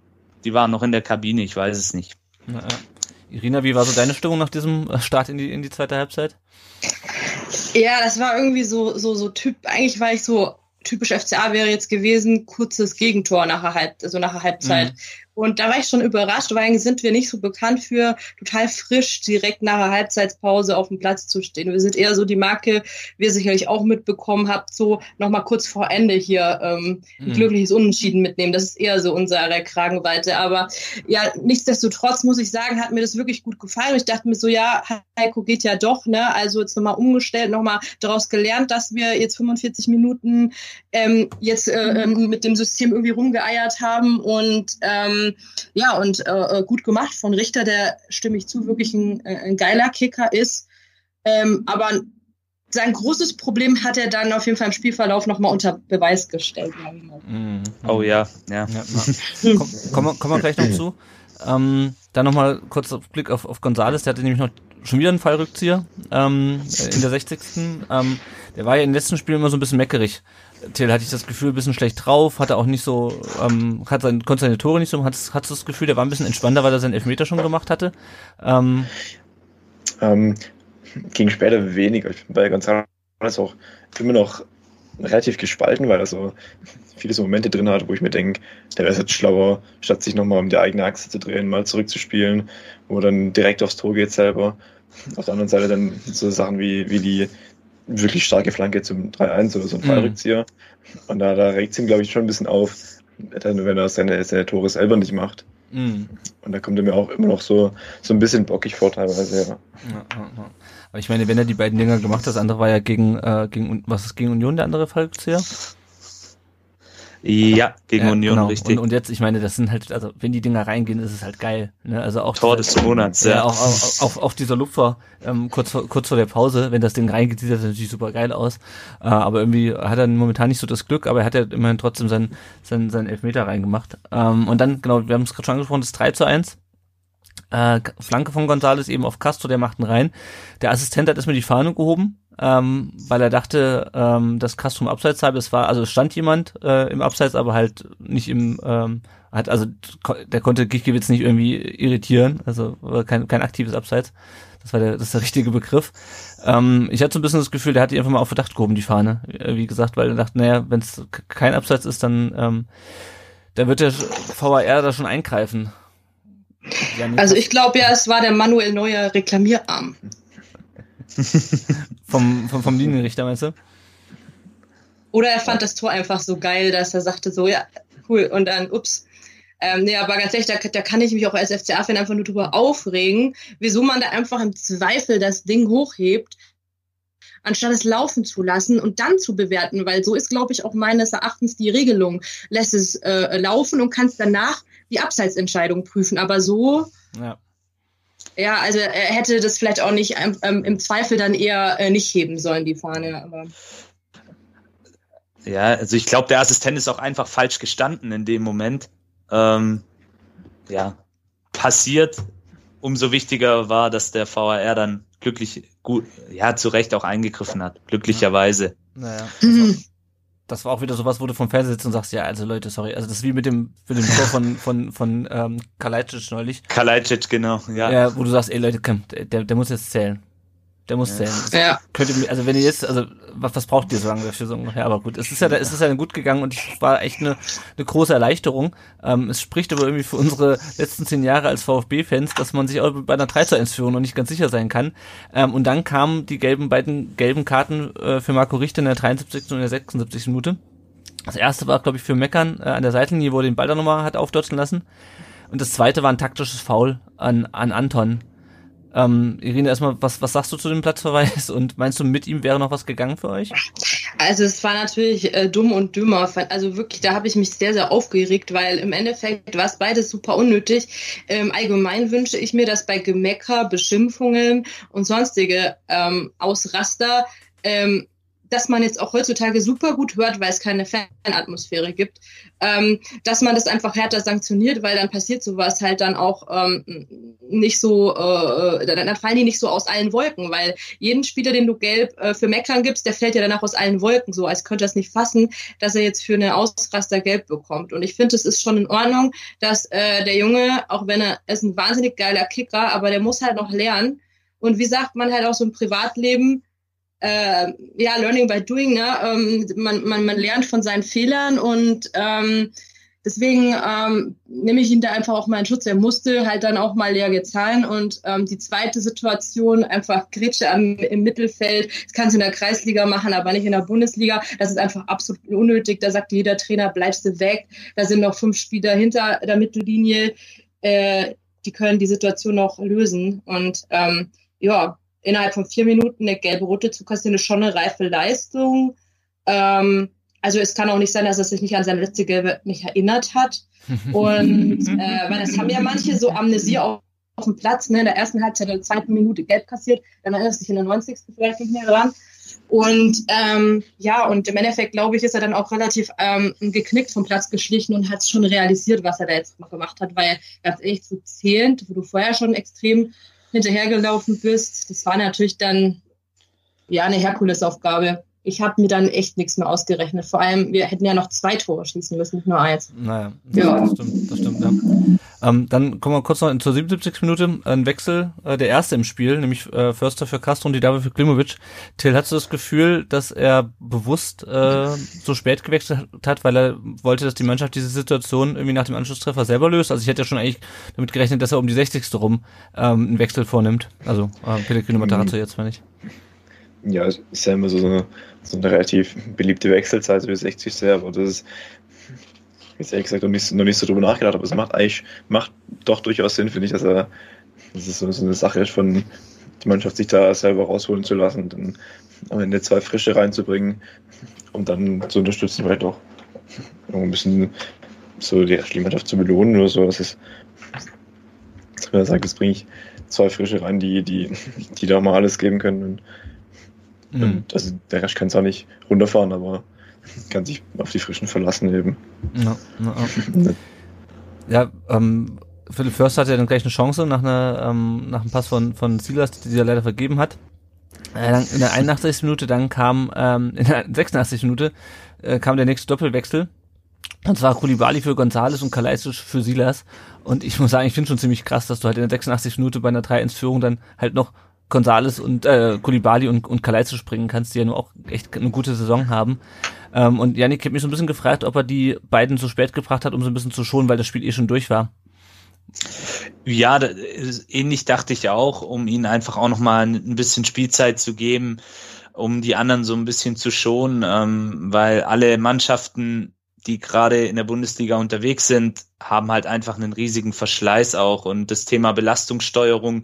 Die waren noch in der Kabine, ich weiß es nicht. Ja, Irina, wie war so deine Stimmung nach diesem Start in die, in die zweite Halbzeit? Ja, das war irgendwie so, so, so Typ, eigentlich war ich so typisch FCA wäre jetzt gewesen, kurzes Gegentor nach der, Halb, also nach der Halbzeit. Mhm. Und da war ich schon überrascht, weil eigentlich sind wir nicht so bekannt für total frisch direkt nach der Halbzeitpause auf dem Platz zu stehen. Wir sind eher so die Marke, wie ihr sicherlich auch mitbekommen habt, so nochmal kurz vor Ende hier ähm, ein mhm. glückliches Unentschieden mitnehmen. Das ist eher so unsere Kragenweite. Aber ja, nichtsdestotrotz muss ich sagen, hat mir das wirklich gut gefallen. Ich dachte mir so, ja, Heiko geht ja doch, ne? Also jetzt nochmal umgestellt, nochmal daraus gelernt, dass wir jetzt 45 Minuten ähm, jetzt äh, ähm, mit dem System irgendwie rumgeeiert haben und ähm, ja, und äh, äh, gut gemacht von Richter, der, stimme ich zu, wirklich ein, äh, ein geiler Kicker ist. Ähm, aber sein großes Problem hat er dann auf jeden Fall im Spielverlauf nochmal unter Beweis gestellt. Mhm. Oh ja, ja. ja <laughs> kommen wir komm gleich noch zu. Ähm, dann nochmal kurz auf Blick auf, auf Gonzales, der hatte nämlich noch schon wieder einen Fallrückzieher ähm, in der 60. Ähm, der war ja in den letzten Spielen immer so ein bisschen meckerig. Till hatte ich das Gefühl, ein bisschen schlecht drauf, hatte auch nicht so, ähm, hat sein, konnte seine Tore nicht so, hat, hat das Gefühl, der war ein bisschen entspannter, weil er seinen Elfmeter schon gemacht hatte. Ähm, ähm, ging später weniger. Ich bin bei Gonzalo auch immer noch relativ gespalten, weil er so viele so Momente drin hat, wo ich mir denke, der wäre jetzt schlauer, statt sich nochmal um die eigene Achse zu drehen, mal zurückzuspielen, wo dann direkt aufs Tor geht selber. Auf der anderen Seite dann so Sachen wie, wie die wirklich starke Flanke zum 3-1 oder so ein Fallrückzieher. Mhm. Und da, da regt es ihn, glaube ich, schon ein bisschen auf, wenn er seine, seine Tore selber nicht macht. Mhm. Und da kommt er mir auch immer noch so, so ein bisschen bockig vor teilweise, ja. ja, ja, ja. Aber ich meine, wenn er die beiden Dinger gemacht hat, das andere war ja gegen, äh, gegen was ist gegen Union der andere Fallrückzieher? Ja, gegen ja, Union, genau. richtig. Und, und, jetzt, ich meine, das sind halt, also wenn die Dinger reingehen, ist es halt geil. Ne? Also auch Tor dieser, des Monats, ja. ja auch, auch, auch, auch dieser Lupfer ähm, kurz, vor, kurz vor der Pause, wenn das Ding reingeht, sieht das natürlich super geil aus. Äh, aber irgendwie hat er momentan nicht so das Glück, aber er hat ja immerhin trotzdem seinen, seinen, seinen Elfmeter reingemacht. Ähm, und dann, genau, wir haben es gerade schon angesprochen, das 3 zu 1. Äh, Flanke von Gonzales eben auf Castro, der macht ihn rein. Der Assistent hat erstmal die Fahne gehoben, ähm, weil er dachte, ähm, dass im Abseits habe. Es war, also es stand jemand äh, im Abseits, aber halt nicht im, ähm, hat, also der konnte Gichkewitz nicht irgendwie irritieren, also kein, kein aktives Abseits. Das war der, das ist der richtige Begriff. Ähm, ich hatte so ein bisschen das Gefühl, der hat die einfach mal auf Verdacht gehoben, die Fahne, äh, wie gesagt, weil er dachte, naja, wenn es kein Abseits ist, dann, ähm, dann wird der VAR da schon eingreifen. Also ich glaube ja, es war der Manuel Neuer Reklamierarm. Vom, vom, vom Linienrichter, meinst du? Oder er fand das Tor einfach so geil, dass er sagte so, ja, cool, und dann, ups. Ähm, nee, aber ganz ehrlich, da, da kann ich mich auch als FCA-Fan einfach nur drüber aufregen, wieso man da einfach im Zweifel das Ding hochhebt, anstatt es laufen zu lassen und dann zu bewerten, weil so ist, glaube ich, auch meines Erachtens die Regelung. Lässt es äh, laufen und kannst danach die Abseitsentscheidung prüfen. Aber so ja. Ja, also er hätte das vielleicht auch nicht ähm, im Zweifel dann eher äh, nicht heben sollen, die Fahne. Aber ja, also ich glaube, der Assistent ist auch einfach falsch gestanden in dem Moment. Ähm, ja, passiert. Umso wichtiger war, dass der VAR dann glücklich, gut, ja, zu Recht auch eingegriffen hat. Glücklicherweise. Naja. Mhm das war auch wieder sowas, wo du vom Fernseher sitzt und sagst, ja, also Leute, sorry, also das ist wie mit dem, mit dem Tor von, von, von, ähm, Kalajdzic neulich. Kalajdzic, genau, ja. Ja, wo du sagst, ey Leute, komm, der, der muss jetzt zählen. Der muss zählen. Ja. Könnte, also wenn ihr jetzt, also was, was braucht ihr so lange dafür so ungefähr? Aber gut, es ist ja, es ist ja gut gegangen und es war echt eine, eine große Erleichterung. Ähm, es spricht aber irgendwie für unsere letzten zehn Jahre als VfB-Fans, dass man sich auch bei einer 3 zu 1 Führung noch nicht ganz sicher sein kann. Ähm, und dann kamen die gelben, beiden gelben Karten äh, für Marco Richter in der 73. und der 76. Minute. Das erste war, glaube ich, für Meckern äh, an der Seitenlinie, wo er den Ball dann nochmal hat aufdotschen lassen. Und das zweite war ein taktisches Foul an, an Anton. Ähm, Irene, erstmal, was, was sagst du zu dem Platzverweis <laughs> und meinst du, mit ihm wäre noch was gegangen für euch? Also es war natürlich äh, dumm und dümmer. Also wirklich, da habe ich mich sehr, sehr aufgeregt, weil im Endeffekt war es beides super unnötig. Ähm, allgemein wünsche ich mir, dass bei Gemecker, Beschimpfungen und sonstige ähm, Ausraster ähm, dass man jetzt auch heutzutage super gut hört, weil es keine Fanatmosphäre gibt, ähm, dass man das einfach härter sanktioniert, weil dann passiert sowas halt dann auch ähm, nicht so, äh, dann, dann fallen die nicht so aus allen Wolken, weil jeden Spieler, den du gelb äh, für Meckern gibst, der fällt ja danach aus allen Wolken so, als könnte das nicht fassen, dass er jetzt für eine Ausraster gelb bekommt. Und ich finde, es ist schon in Ordnung, dass äh, der Junge, auch wenn er ist ein wahnsinnig geiler Kicker, aber der muss halt noch lernen. Und wie sagt man halt auch so im Privatleben, äh, ja, Learning by Doing, ne? Ähm, man, man, man lernt von seinen Fehlern und ähm, deswegen ähm, nehme ich ihn da einfach auch mal in Schutz. Er musste halt dann auch mal leer gezahlen und ähm, die zweite Situation, einfach Gritsche am, im Mittelfeld, das kannst du in der Kreisliga machen, aber nicht in der Bundesliga. Das ist einfach absolut unnötig. Da sagt jeder Trainer, bleibst du weg. Da sind noch fünf Spieler hinter der Mittellinie. Äh, die können die Situation noch lösen und ähm, ja, innerhalb von vier Minuten eine gelbe Rote zu kassieren, ist schon eine reife Leistung. Ähm, also es kann auch nicht sein, dass er sich nicht an seine letzte Gelbe nicht erinnert hat. <laughs> Und äh, weil das haben ja manche so Amnesie auf, auf dem Platz, ne, in der ersten Halbzeit, in der zweiten Minute gelb kassiert, dann erinnert sich in der 90. vielleicht nicht mehr dran. Und ähm, ja, und im Endeffekt, glaube ich, ist er dann auch relativ ähm, geknickt vom Platz geschlichen und hat schon realisiert, was er da jetzt gemacht hat, weil ganz ehrlich, zu zählend, wo du vorher schon extrem hinterhergelaufen bist. Das war natürlich dann ja eine Herkulesaufgabe. Ich habe mir dann echt nichts mehr ausgerechnet. Vor allem, wir hätten ja noch zwei Tore schießen müssen, nicht nur eins. Naja, ja. das stimmt, das stimmt, ja. Ähm, dann kommen wir kurz noch zur 77. Minute. Ein Wechsel, äh, der erste im Spiel, nämlich äh, Förster für Castro und die Dame für Klimovic. Till, hast du das Gefühl, dass er bewusst äh, so spät gewechselt hat, weil er wollte, dass die Mannschaft diese Situation irgendwie nach dem Anschlusstreffer selber löst? Also ich hätte ja schon eigentlich damit gerechnet, dass er um die 60. rum ähm, einen Wechsel vornimmt. Also äh, Pellegrino Matarazzo mhm. jetzt, meine ich. Ja, ist ja immer so eine, so eine relativ beliebte Wechselzeit, so wie 60. Aber das ist jetzt ehrlich gesagt noch nicht, noch nicht so drüber nachgedacht, aber es macht eigentlich, macht doch durchaus Sinn, finde ich, dass er, dass es so, so eine Sache ist von, die Mannschaft sich da selber rausholen zu lassen, dann am Ende zwei Frische reinzubringen, um dann zu unterstützen, vielleicht auch ein bisschen so die, Mannschaft zu belohnen oder so. Das ist, dass man sagt, jetzt bringe ich zwei Frische rein, die, die, die da mal alles geben können. Und, mhm. und also der Rest kann es auch nicht runterfahren, aber kann sich auf die Frischen verlassen eben. Ja, ja. ja ähm, Philipp Förster hatte ja dann gleich eine Chance nach, einer, ähm, nach einem Pass von, von Silas, die er leider vergeben hat. Äh, in der 81. Minute, dann kam ähm, in der 86. Minute äh, kam der nächste Doppelwechsel. Und zwar Kulibali für Gonzales und Kalaisic für Silas. Und ich muss sagen, ich finde schon ziemlich krass, dass du halt in der 86. Minute bei einer 3-1-Führung dann halt noch Gonzales und äh, Kulibali und, und Kalaizu springen kannst, die ja nur auch echt eine gute Saison haben. Ähm, und Janik hat mich so ein bisschen gefragt, ob er die beiden so spät gebracht hat, um so ein bisschen zu schonen, weil das Spiel eh schon durch war. Ja, ähnlich dachte ich auch, um ihnen einfach auch nochmal ein bisschen Spielzeit zu geben, um die anderen so ein bisschen zu schonen, ähm, weil alle Mannschaften, die gerade in der Bundesliga unterwegs sind, haben halt einfach einen riesigen Verschleiß auch und das Thema Belastungssteuerung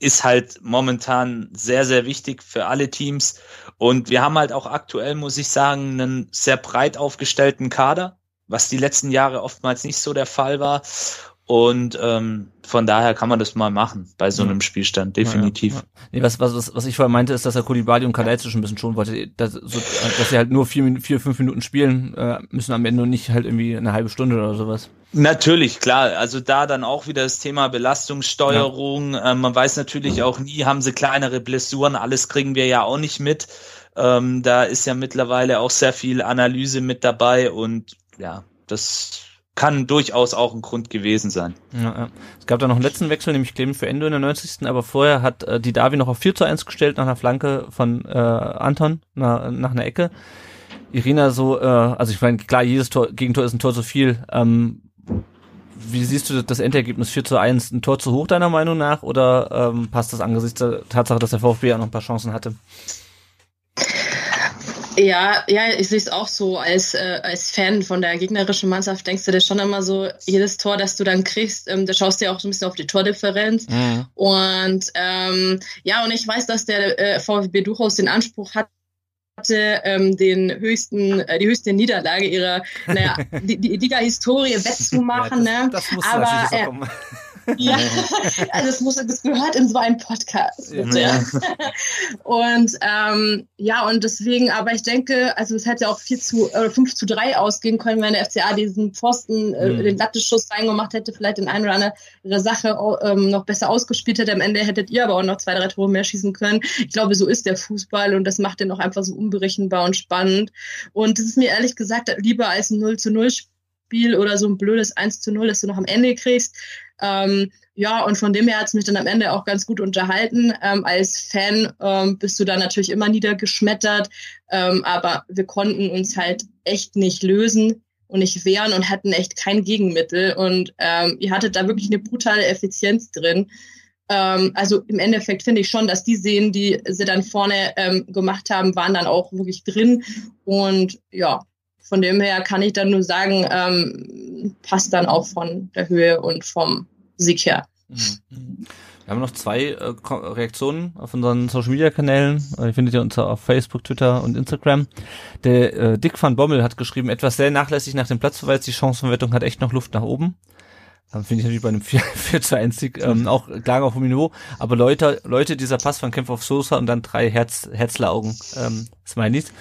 ist halt momentan sehr, sehr wichtig für alle Teams. Und wir haben halt auch aktuell, muss ich sagen, einen sehr breit aufgestellten Kader, was die letzten Jahre oftmals nicht so der Fall war. Und ähm, von daher kann man das mal machen bei so einem Spielstand, definitiv. Ja, ja. Nee, was, was, was ich vorher meinte, ist, dass er Kulibali und Kalajdzic ein bisschen schon wollte, dass, so, dass sie halt nur vier, vier, fünf Minuten spielen äh, müssen am Ende und nicht halt irgendwie eine halbe Stunde oder sowas. Natürlich, klar. Also da dann auch wieder das Thema Belastungssteuerung. Ja. Ähm, man weiß natürlich auch nie, haben sie kleinere Blessuren, alles kriegen wir ja auch nicht mit. Ähm, da ist ja mittlerweile auch sehr viel Analyse mit dabei und ja, das kann durchaus auch ein Grund gewesen sein. Ja, ja. Es gab da noch einen letzten Wechsel, nämlich Clement für Endo in der 90. Aber vorher hat äh, die Davi noch auf 4 zu 1 gestellt nach einer Flanke von äh, Anton nach, nach einer Ecke. Irina so, äh, also ich meine, klar, jedes Tor, Gegentor ist ein Tor zu viel. Ähm, wie siehst du das Endergebnis 4 zu 1? Ein Tor zu hoch deiner Meinung nach oder ähm, passt das angesichts der Tatsache, dass der VfB ja noch ein paar Chancen hatte? Ja, ja, ich sehe es auch so. Als, äh, als Fan von der gegnerischen Mannschaft denkst du dir schon immer so, jedes Tor, das du dann kriegst, ähm, da schaust du ja auch so ein bisschen auf die Tordifferenz. Mhm. Und ähm, ja, und ich weiß, dass der äh, VfB durchaus den Anspruch hat, ähm, den höchsten, äh, die höchste Niederlage ihrer, naja, <laughs> Liga-Historie wettzumachen. ja, das, ne? Das Aber äh, ja, <laughs> also das, muss, das gehört in so einen Podcast. Ja. <laughs> Und ähm, ja, und deswegen, aber ich denke, also es hätte auch 4 zu, äh, 5 zu 3 ausgehen können, wenn der FCA diesen Pfosten, äh, mhm. den Latteschuss reingemacht hätte, vielleicht in eine oder andere Sache ähm, noch besser ausgespielt hätte. Am Ende hättet ihr aber auch noch zwei, drei Tore mehr schießen können. Ich glaube, so ist der Fußball und das macht den auch einfach so unberechenbar und spannend. Und das ist mir ehrlich gesagt lieber als ein 0 zu 0 Spiel oder so ein blödes 1 zu 0, das du noch am Ende kriegst. Ähm, ja, und von dem her hat es mich dann am Ende auch ganz gut unterhalten. Ähm, als Fan ähm, bist du da natürlich immer niedergeschmettert, ähm, aber wir konnten uns halt echt nicht lösen und nicht wehren und hatten echt kein Gegenmittel. Und ähm, ihr hattet da wirklich eine brutale Effizienz drin. Ähm, also im Endeffekt finde ich schon, dass die Szenen, die sie dann vorne gemacht haben, waren dann auch wirklich drin. Und ja, von dem her kann ich dann nur sagen, passt dann auch von der Höhe und vom Sieg her. Mhm. Wir haben noch zwei äh, Reaktionen auf unseren Social Media Kanälen. Äh, ihr findet ihr uns auf Facebook, Twitter und Instagram. Der äh, Dick van Bommel hat geschrieben, etwas sehr nachlässig nach dem Platzverweis. Die Chancenverwertung hat echt noch Luft nach oben. Dann finde ich natürlich bei einem 4, 4 <laughs> zu 1 Sieg ähm, auch klar auf dem Niveau. Aber Leute, Leute, dieser Pass von Kämpfer auf Sosa und dann drei Herz, Herzleraugen ähm, Smileys.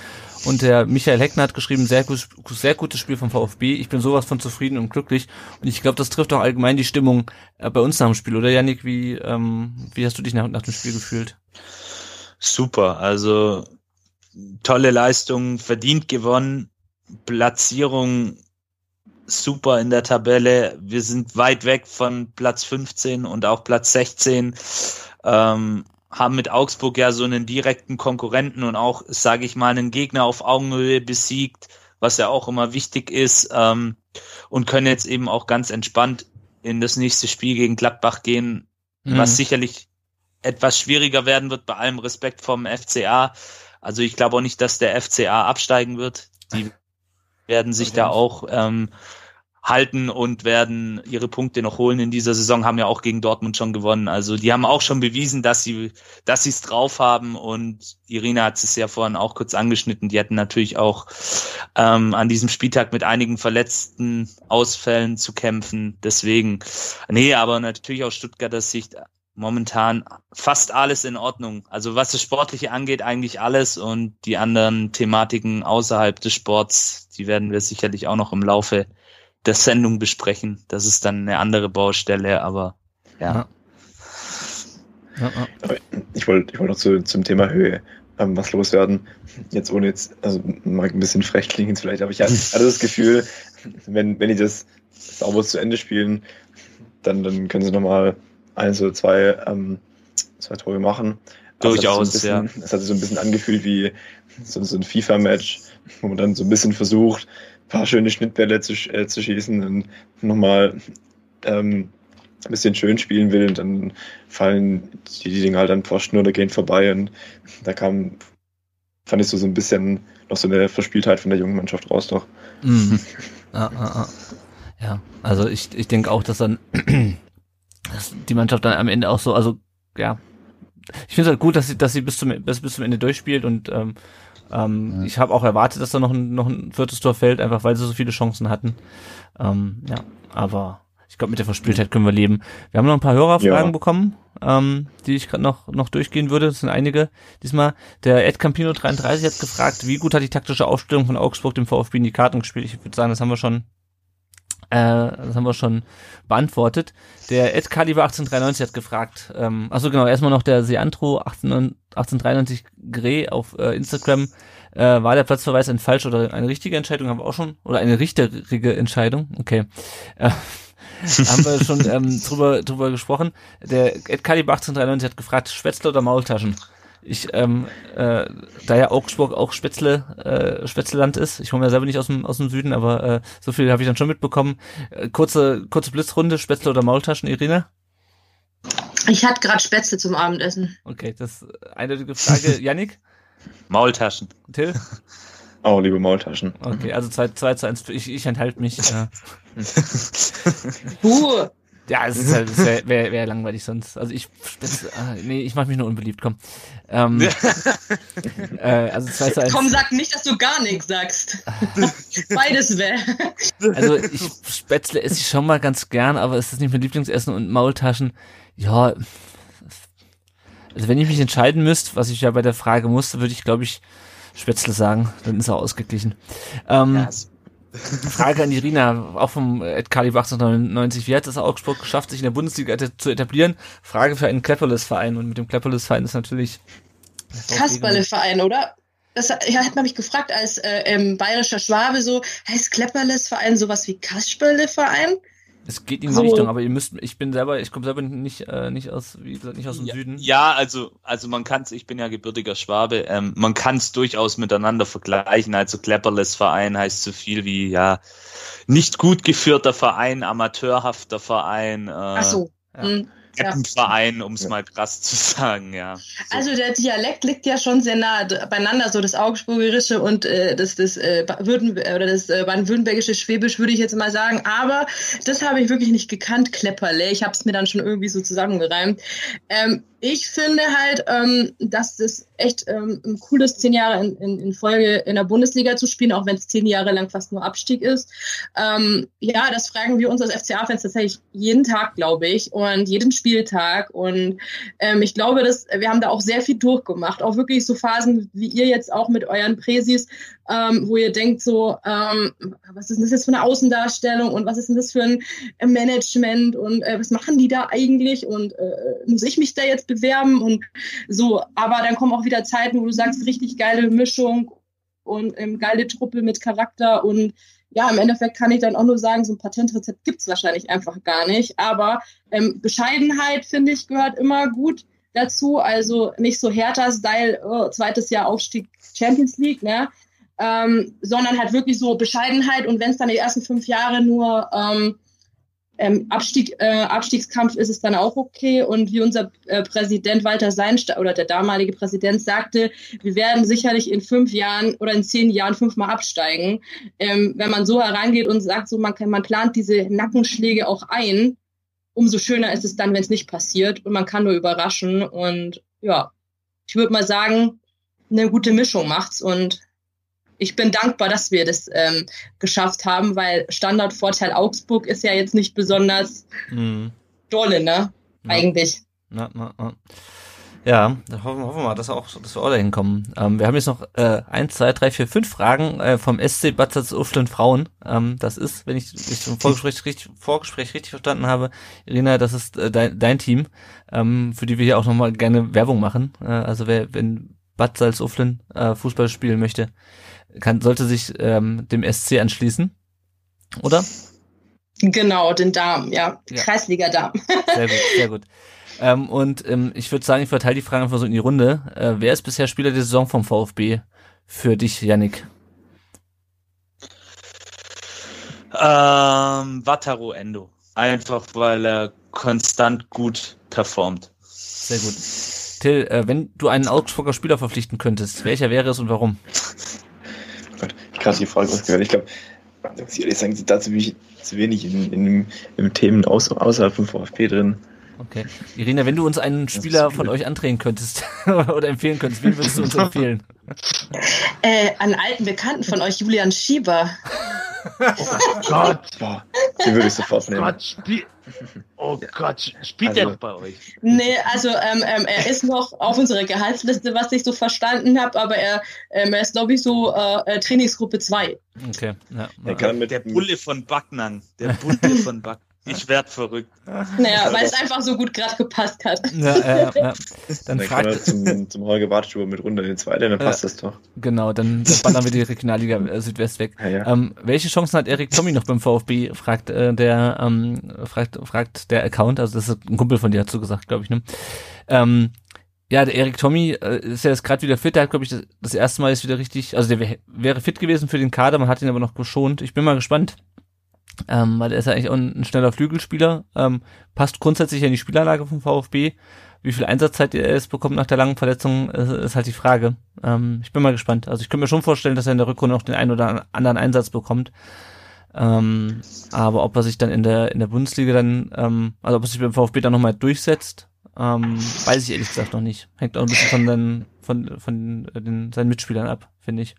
Und der Michael Heckner hat geschrieben, sehr, gut, sehr gutes Spiel vom VfB. Ich bin sowas von zufrieden und glücklich. Und ich glaube, das trifft auch allgemein die Stimmung äh, bei uns nach dem Spiel, oder Janik? Wie, ähm, wie hast du dich nach, nach dem Spiel gefühlt? Super, also tolle Leistung, verdient gewonnen, Platzierung super in der Tabelle. Wir sind weit weg von Platz 15 und auch Platz 16. Ähm, haben mit Augsburg ja so einen direkten Konkurrenten und auch, sage ich mal, einen Gegner auf Augenhöhe besiegt, was ja auch immer wichtig ist, ähm, und können jetzt eben auch ganz entspannt in das nächste Spiel gegen Gladbach gehen, mhm. was sicherlich etwas schwieriger werden wird, bei allem Respekt vom FCA. Also ich glaube auch nicht, dass der FCA absteigen wird. Die <laughs> werden sich da auch ähm, halten und werden ihre Punkte noch holen in dieser Saison, haben ja auch gegen Dortmund schon gewonnen. Also die haben auch schon bewiesen, dass sie dass sie es drauf haben und Irina hat es ja vorhin auch kurz angeschnitten. Die hatten natürlich auch ähm, an diesem Spieltag mit einigen verletzten Ausfällen zu kämpfen. Deswegen, nee, aber natürlich aus Stuttgarter Sicht momentan fast alles in Ordnung. Also was das Sportliche angeht, eigentlich alles und die anderen Thematiken außerhalb des Sports, die werden wir sicherlich auch noch im Laufe der Sendung besprechen. Das ist dann eine andere Baustelle, aber ja. ja. ja ich wollte ich wollte noch zu, zum Thema Höhe ähm, was loswerden. Jetzt ohne jetzt, also mag ein bisschen frech klingen vielleicht, aber ich <laughs> hatte das Gefühl, wenn, wenn die das sauber zu Ende spielen, dann, dann können sie nochmal eins oder zwei, ähm, zwei Tore machen. Durchaus, so ja. Es hat sich so ein bisschen angefühlt wie so, so ein FIFA-Match, wo man dann so ein bisschen versucht, paar schöne Schnittbälle zu, äh, zu schießen und nochmal ähm, ein bisschen schön spielen will, und dann fallen die, die Dinge halt an Pfosten oder gehen vorbei und da kam, fand ich so, so ein bisschen noch so eine Verspieltheit von der jungen Mannschaft raus doch. Mhm. <laughs> ah, ah, ah. Ja, also ich, ich denke auch, dass dann <clears throat> dass die Mannschaft dann am Ende auch so, also ja, ich finde es halt gut, dass sie, dass sie bis zum bis, bis zum Ende durchspielt und ähm, ähm, ja. Ich habe auch erwartet, dass da noch ein, noch ein viertes Tor fällt, einfach weil sie so viele Chancen hatten. Ähm, ja, aber ich glaube, mit der Verspieltheit können wir leben. Wir haben noch ein paar Hörerfragen ja. bekommen, ähm, die ich gerade noch, noch durchgehen würde. Das sind einige. Diesmal, der Ed Campino 33 hat gefragt, wie gut hat die taktische Aufstellung von Augsburg dem VfB in die Karten gespielt? Ich würde sagen, das haben wir schon äh, das haben wir schon beantwortet. Der Ed Caliber 1893 hat gefragt, ähm, achso genau, erstmal noch der Seantro 18, 1893 Gre auf äh, Instagram. Äh, war der Platzverweis ein falsch oder eine richtige Entscheidung? Haben wir auch schon? Oder eine richtige Entscheidung? Okay. Äh, <laughs> haben wir schon ähm, drüber, drüber gesprochen. Der Ed Caliber 1893 hat gefragt, Schwätzle oder Maultaschen? Ich, ähm, äh, da ja Augsburg auch Spätzle, äh, Spätzleland ist, ich komme ja selber nicht aus dem, aus dem Süden, aber äh, so viel habe ich dann schon mitbekommen. Äh, kurze, kurze Blitzrunde, Spätzle oder Maultaschen, Irina? Ich hatte gerade Spätzle zum Abendessen. Okay, das ist eine Frage. <laughs> Yannick? Maultaschen. Till? Auch <laughs> liebe Maultaschen. Okay, also 2, 2 zu 1. Ich, ich enthalte mich. Ja. <laughs> Buh. Ja, es ist halt, es wäre wär, wär langweilig sonst. Also ich, das, ah, nee, ich mach mich nur unbeliebt, komm. Ähm, <laughs> äh, also 2 zu 1. Komm, sag nicht, dass du gar nichts sagst. <laughs> Beides wäre. Also ich Spätzle esse ich schon mal ganz gern, aber es ist nicht mein Lieblingsessen und Maultaschen, ja. Also wenn ich mich entscheiden müsste, was ich ja bei der Frage musste, würde ich glaube ich Spätzle sagen, dann ist er ausgeglichen. Ähm, Ja, es- Frage an Irina, auch vom Ed Kalib 1899. Wie hat es Augsburg geschafft, sich in der Bundesliga zu etablieren? Frage für einen Klepperles-Verein. Und mit dem Klepperles-Verein ist natürlich... Kasperle-Verein, oder? Das hat- ja, hat man mich gefragt, als äh, ähm, bayerischer Schwabe so, heißt Klepperles-Verein sowas wie Kasperle-Verein? Es geht in die So. Richtung, aber ihr müsst, ich bin selber, ich komme selber nicht, äh, nicht aus, wie gesagt, nicht aus dem ja, Süden. ja, also, also man kann es, ich bin ja gebürtiger Schwabe, ähm, man kann es durchaus miteinander vergleichen. Also Klepperles Verein heißt so viel wie, ja, nicht gut geführter Verein, amateurhafter Verein, äh, Ach so. Ja. Hm. Ja. Verein, um es mal krass zu sagen, ja. So. Also der Dialekt liegt ja schon sehr nah beieinander, so das Augsburgerische und äh, das, das, äh, Würden oder das äh, baden-württembergische Schwäbisch würde ich jetzt mal sagen. Aber das habe ich wirklich nicht gekannt, Klepperle. Ich habe es mir dann schon irgendwie so zusammengereimt. Ähm, ich finde halt, ähm, dass das echt ähm, ein cooles zehn Jahre in, in, in Folge in der Bundesliga zu spielen, auch wenn es zehn Jahre lang fast nur Abstieg ist. Ähm, ja, das fragen wir uns als FCA-Fans tatsächlich jeden Tag, glaube ich, und jeden Spieltag. Und ähm, ich glaube, dass wir haben da auch sehr viel durchgemacht, auch wirklich so Phasen wie ihr jetzt auch mit euren Präsis, ähm, wo ihr denkt so, ähm, was ist denn das jetzt für eine Außendarstellung und was ist denn das für ein äh, Management und äh, was machen die da eigentlich und äh, muss ich mich da jetzt bewerben und so. Aber dann kommen auch wieder Zeiten, wo du sagst, richtig geile Mischung und ähm, geile Truppe mit Charakter und ja, im Endeffekt kann ich dann auch nur sagen, so ein Patentrezept gibt's wahrscheinlich einfach gar nicht. Aber ähm, Bescheidenheit, finde ich, gehört immer gut dazu. Also nicht so Hertha-Style, oh, zweites Jahr Aufstieg Champions League, ne? Ähm, sondern halt wirklich so Bescheidenheit und wenn es dann die ersten fünf Jahre nur ähm, ähm, Abstieg, äh, Abstiegskampf ist es dann auch okay. Und wie unser äh, Präsident Walter Seinstein oder der damalige Präsident sagte, wir werden sicherlich in fünf Jahren oder in zehn Jahren fünfmal absteigen. Ähm, wenn man so herangeht und sagt, so man kann, man plant diese Nackenschläge auch ein, umso schöner ist es dann, wenn es nicht passiert und man kann nur überraschen. Und ja, ich würde mal sagen, eine gute Mischung macht's und ich bin dankbar, dass wir das ähm, geschafft haben, weil Standardvorteil Augsburg ist ja jetzt nicht besonders Mhm. dolle, ne? Ja. Eigentlich. Na, na, na. Ja, hoffen, hoffen wir mal, dass wir auch, dass wir auch dahin kommen. Ähm, wir haben jetzt noch äh, eins, zwei, drei, vier, fünf Fragen äh, vom SC Bad Salzuflen Frauen. Ähm, das ist, wenn ich mich im Vorgespräch <laughs> richtig, Vorgespräch richtig verstanden habe, Irina, das ist äh, dein, dein Team, ähm, für die wir hier auch nochmal gerne Werbung machen. Äh, also wer, wenn Bad Salzuflen äh, Fußball spielen möchte, kann, sollte sich ähm, dem SC anschließen. Oder? Genau, den Damen, ja. Ja. Kreisliga-Damen. Sehr gut, sehr gut. Ähm, und ähm, ich würde sagen, ich verteile die Fragen einfach so in die Runde. Äh, wer ist bisher Spieler der Saison vom VfB für dich, Yannick? Ähm, Wataru Endo. Einfach weil er konstant gut performt. Sehr gut. Till, äh, wenn du einen Augsburger Spieler verpflichten könntest, welcher wäre es und warum? Gott, ich gerade die Frage ausgehört. Ich glaube, muss ich ehrlich sagen, dazu bin ich zu wenig in, in, in Themen aus, außerhalb vom VfB drin. Okay. Irina, wenn du uns einen Spieler von euch andrehen könntest <laughs> oder empfehlen könntest, wen würdest du uns empfehlen? <laughs> Äh, an alten Bekannten von euch, Julian Schieber. Gott, Boah, den würde ich sofort nehmen. Gott, Oh Gott, spielt Also- der noch bei euch? Nee, also ähm, ähm, er ist noch auf unserer Gehaltsliste, was ich so verstanden habe, aber er, ähm, er ist, glaube ich, so äh, äh, Trainingsgruppe 2. Okay. Ja, Er kann mit, Der Bulle von Backnang. Der <laughs> Bulle von Backnang. Ich werd verrückt. Naja, weil es einfach so gut gerade gepasst hat. ja, ja, ja. Dann dann er fragt, zum, zum Holger Bartstuber mit runter in den zweiten, dann passt das doch. genau, dann, dann ballern wir die Regionalliga äh, Südwest weg. Ja, ja. Ähm, welche Chancen hat Erik Tommy noch beim VfB? Fragt äh, der ähm, fragt, fragt der Account, also das ist ein Kumpel von dir dazu gesagt, glaube ich, ne? Ähm, ja, der Erik Tommy äh, ist ja jetzt gerade wieder fit, der hat, glaube ich, das, das erste Mal ist wieder richtig, also der wär, wäre fit gewesen für den Kader, man hat ihn aber noch geschont. Ich bin mal gespannt, ähm, weil er ist ja eigentlich auch ein, schneller Flügelspieler, ähm, passt grundsätzlich in die Spielanlage vom VfB. Wie viel Einsatzzeit er es bekommt nach der langen Verletzung, ist, ist halt die Frage. Ähm, ich bin mal gespannt. Also ich könnte mir schon vorstellen, dass er in der Rückrunde noch den einen oder anderen Einsatz bekommt. Ähm, aber ob er sich dann in der in der Bundesliga dann, ähm, also ob er sich beim VfB dann nochmal durchsetzt, ähm, weiß ich ehrlich gesagt noch nicht. Hängt auch ein bisschen von, den, von, von den, seinen Mitspielern ab, finde ich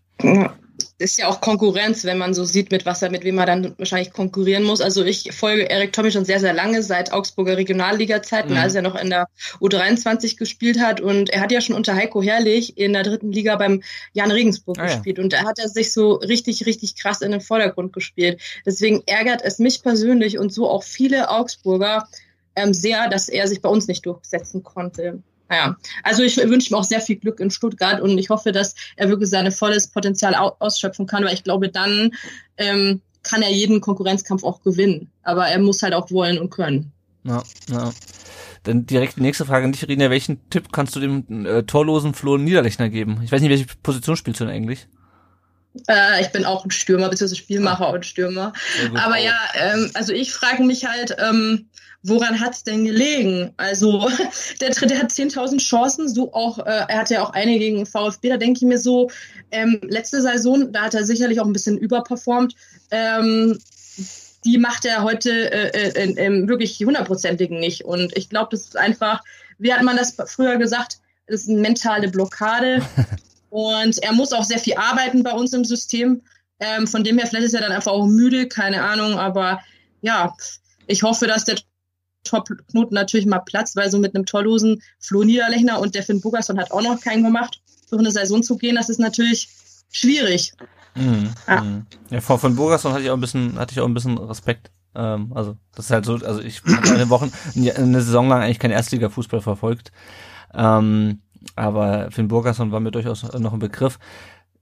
ist ja auch Konkurrenz, wenn man so sieht, mit was er, mit wem er dann wahrscheinlich konkurrieren muss. Also ich folge Erik Tommy schon sehr, sehr lange, seit Augsburger Regionalliga-Zeiten, mhm. als er noch in der U23 gespielt hat. Und er hat ja schon unter Heiko Herrlich in der dritten Liga beim Jan Regensburg ah, gespielt. Ja. Und da hat er sich so richtig, richtig krass in den Vordergrund gespielt. Deswegen ärgert es mich persönlich und so auch viele Augsburger ähm, sehr, dass er sich bei uns nicht durchsetzen konnte. Naja, also ich wünsche mir auch sehr viel Glück in Stuttgart und ich hoffe, dass er wirklich sein volles Potenzial ausschöpfen kann, weil ich glaube, dann ähm, kann er jeden Konkurrenzkampf auch gewinnen. Aber er muss halt auch wollen und können. Ja, ja. Dann direkt die nächste Frage an dich, Rina. Welchen Tipp kannst du dem äh, torlosen Flo Niederlechner geben? Ich weiß nicht, welche Position spielst du denn eigentlich? Äh, ich bin auch ein Stürmer, beziehungsweise Spielmacher ah. und Stürmer. Aber ja, ähm, also ich frage mich halt, ähm, woran hat es denn gelegen? Also <laughs> der, der hat 10.000 Chancen, so auch, äh, er hatte ja auch eine gegen VfB, da denke ich mir so, ähm, letzte Saison, da hat er sicherlich auch ein bisschen überperformt. Ähm, die macht er heute äh, äh, äh, wirklich hundertprozentigen nicht. Und ich glaube, das ist einfach, wie hat man das früher gesagt, das ist eine mentale Blockade. <laughs> Und er muss auch sehr viel arbeiten bei uns im System. Ähm, von dem her, vielleicht ist er dann einfach auch müde, keine Ahnung. Aber ja, ich hoffe, dass der Top-Knoten natürlich mal platzt, weil so mit einem torlosen Flo Niederlechner und der Finn Bugerson hat auch noch keinen gemacht, durch eine Saison zu gehen, das ist natürlich schwierig. Mhm, ja. Mhm. ja, vor Finn Bugerson hatte ich auch ein bisschen, hatte ich auch ein bisschen Respekt. Ähm, also, das ist halt so, also ich habe eine Woche, eine Saison lang eigentlich kein Erstliga-Fußball verfolgt. Ähm, aber Finn Burgerson war mir durchaus noch ein Begriff.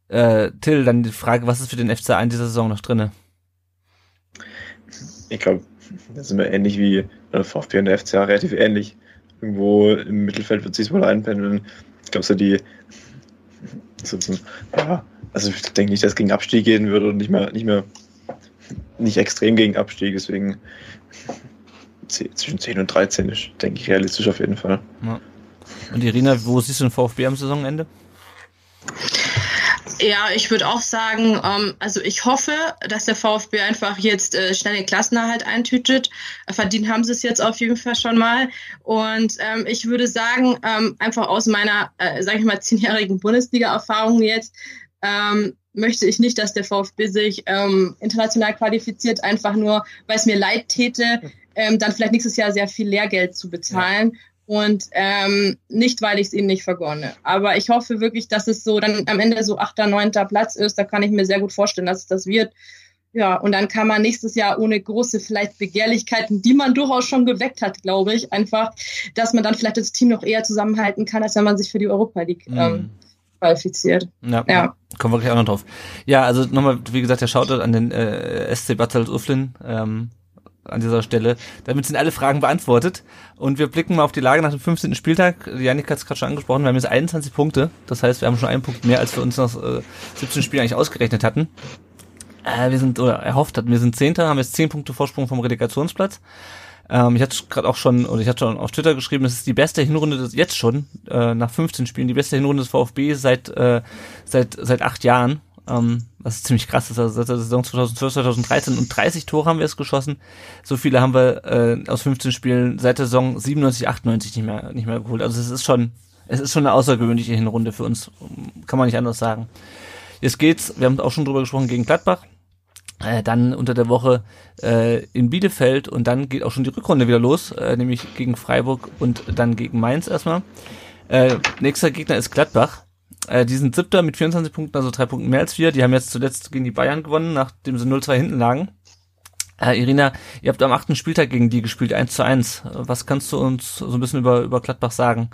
Äh, Till, dann die Frage, was ist für den FCA in dieser Saison noch drinne? Ich glaube, da sind wir ähnlich wie äh, VfB und der FCA relativ ähnlich. Irgendwo im Mittelfeld wird sich wohl einpendeln. Ich glaube, so die so, ja, also ich denke nicht, dass es gegen Abstieg gehen würde und nicht mehr, nicht mehr, nicht extrem gegen Abstieg, deswegen zwischen 10 und 13 ist, denke ich, realistisch auf jeden Fall. Ja. Und Irina, wo siehst du den VfB am Saisonende? Ja, ich würde auch sagen, ähm, also ich hoffe, dass der VfB einfach jetzt äh, schnell den Klassenerhalt eintütet. Verdient haben sie es jetzt auf jeden Fall schon mal. Und ähm, ich würde sagen, ähm, einfach aus meiner, äh, sage ich mal, <laughs> zehnjährigen Bundesliga-Erfahrung jetzt, ähm, möchte ich nicht, dass der VfB sich ähm, international qualifiziert, einfach nur, weil es mir leid täte, ähm, dann vielleicht nächstes Jahr sehr viel Lehrgeld zu bezahlen. Ja. Und ähm, nicht, weil ich es ihnen nicht vergonne. Aber ich hoffe wirklich, dass es so dann am Ende so achter, neunter Platz ist. Da kann ich mir sehr gut vorstellen, dass es das wird. Ja, und dann kann man nächstes Jahr ohne große vielleicht Begehrlichkeiten, die man durchaus schon geweckt hat, glaube ich, einfach, dass man dann vielleicht das Team noch eher zusammenhalten kann, als wenn man sich für die Europa League ähm, qualifiziert. Ja, ja. Kommen wir gleich auch noch drauf. Ja, also nochmal, wie gesagt, der Shoutout an den äh, SC Bad Uflin. Ähm, an dieser Stelle. Damit sind alle Fragen beantwortet. Und wir blicken mal auf die Lage nach dem 15. Spieltag. Janik hat es gerade schon angesprochen. Wir haben jetzt 21 Punkte. Das heißt, wir haben schon einen Punkt mehr, als wir uns nach äh, 17 Spielen eigentlich ausgerechnet hatten. Äh, wir sind, oder erhofft hatten, wir sind Zehnter, haben jetzt 10 Punkte Vorsprung vom Relegationsplatz. Ähm, ich hatte gerade auch schon, oder ich hatte schon auf Twitter geschrieben, es ist die beste Hinrunde des, jetzt schon, äh, nach 15 Spielen, die beste Hinrunde des VfB seit, äh, seit, seit acht Jahren. Ähm, ist ziemlich krass. Ist seit der Saison 2012, 2013 und 30 Tore haben wir es geschossen. So viele haben wir äh, aus 15 Spielen seit der Saison 97, 98 nicht mehr, nicht mehr geholt. Also es ist schon, es ist schon eine außergewöhnliche Hinrunde für uns. Kann man nicht anders sagen. Jetzt geht's, wir haben auch schon drüber gesprochen, gegen Gladbach. Äh, dann unter der Woche äh, in Bielefeld und dann geht auch schon die Rückrunde wieder los, äh, nämlich gegen Freiburg und dann gegen Mainz erstmal. Äh, nächster Gegner ist Gladbach. Äh, die sind siebter mit 24 Punkten, also drei Punkten mehr als wir. Die haben jetzt zuletzt gegen die Bayern gewonnen, nachdem sie 0-2 hinten lagen. Äh, Irina, ihr habt am achten Spieltag gegen die gespielt, 1 zu 1. Was kannst du uns so ein bisschen über, über Gladbach sagen?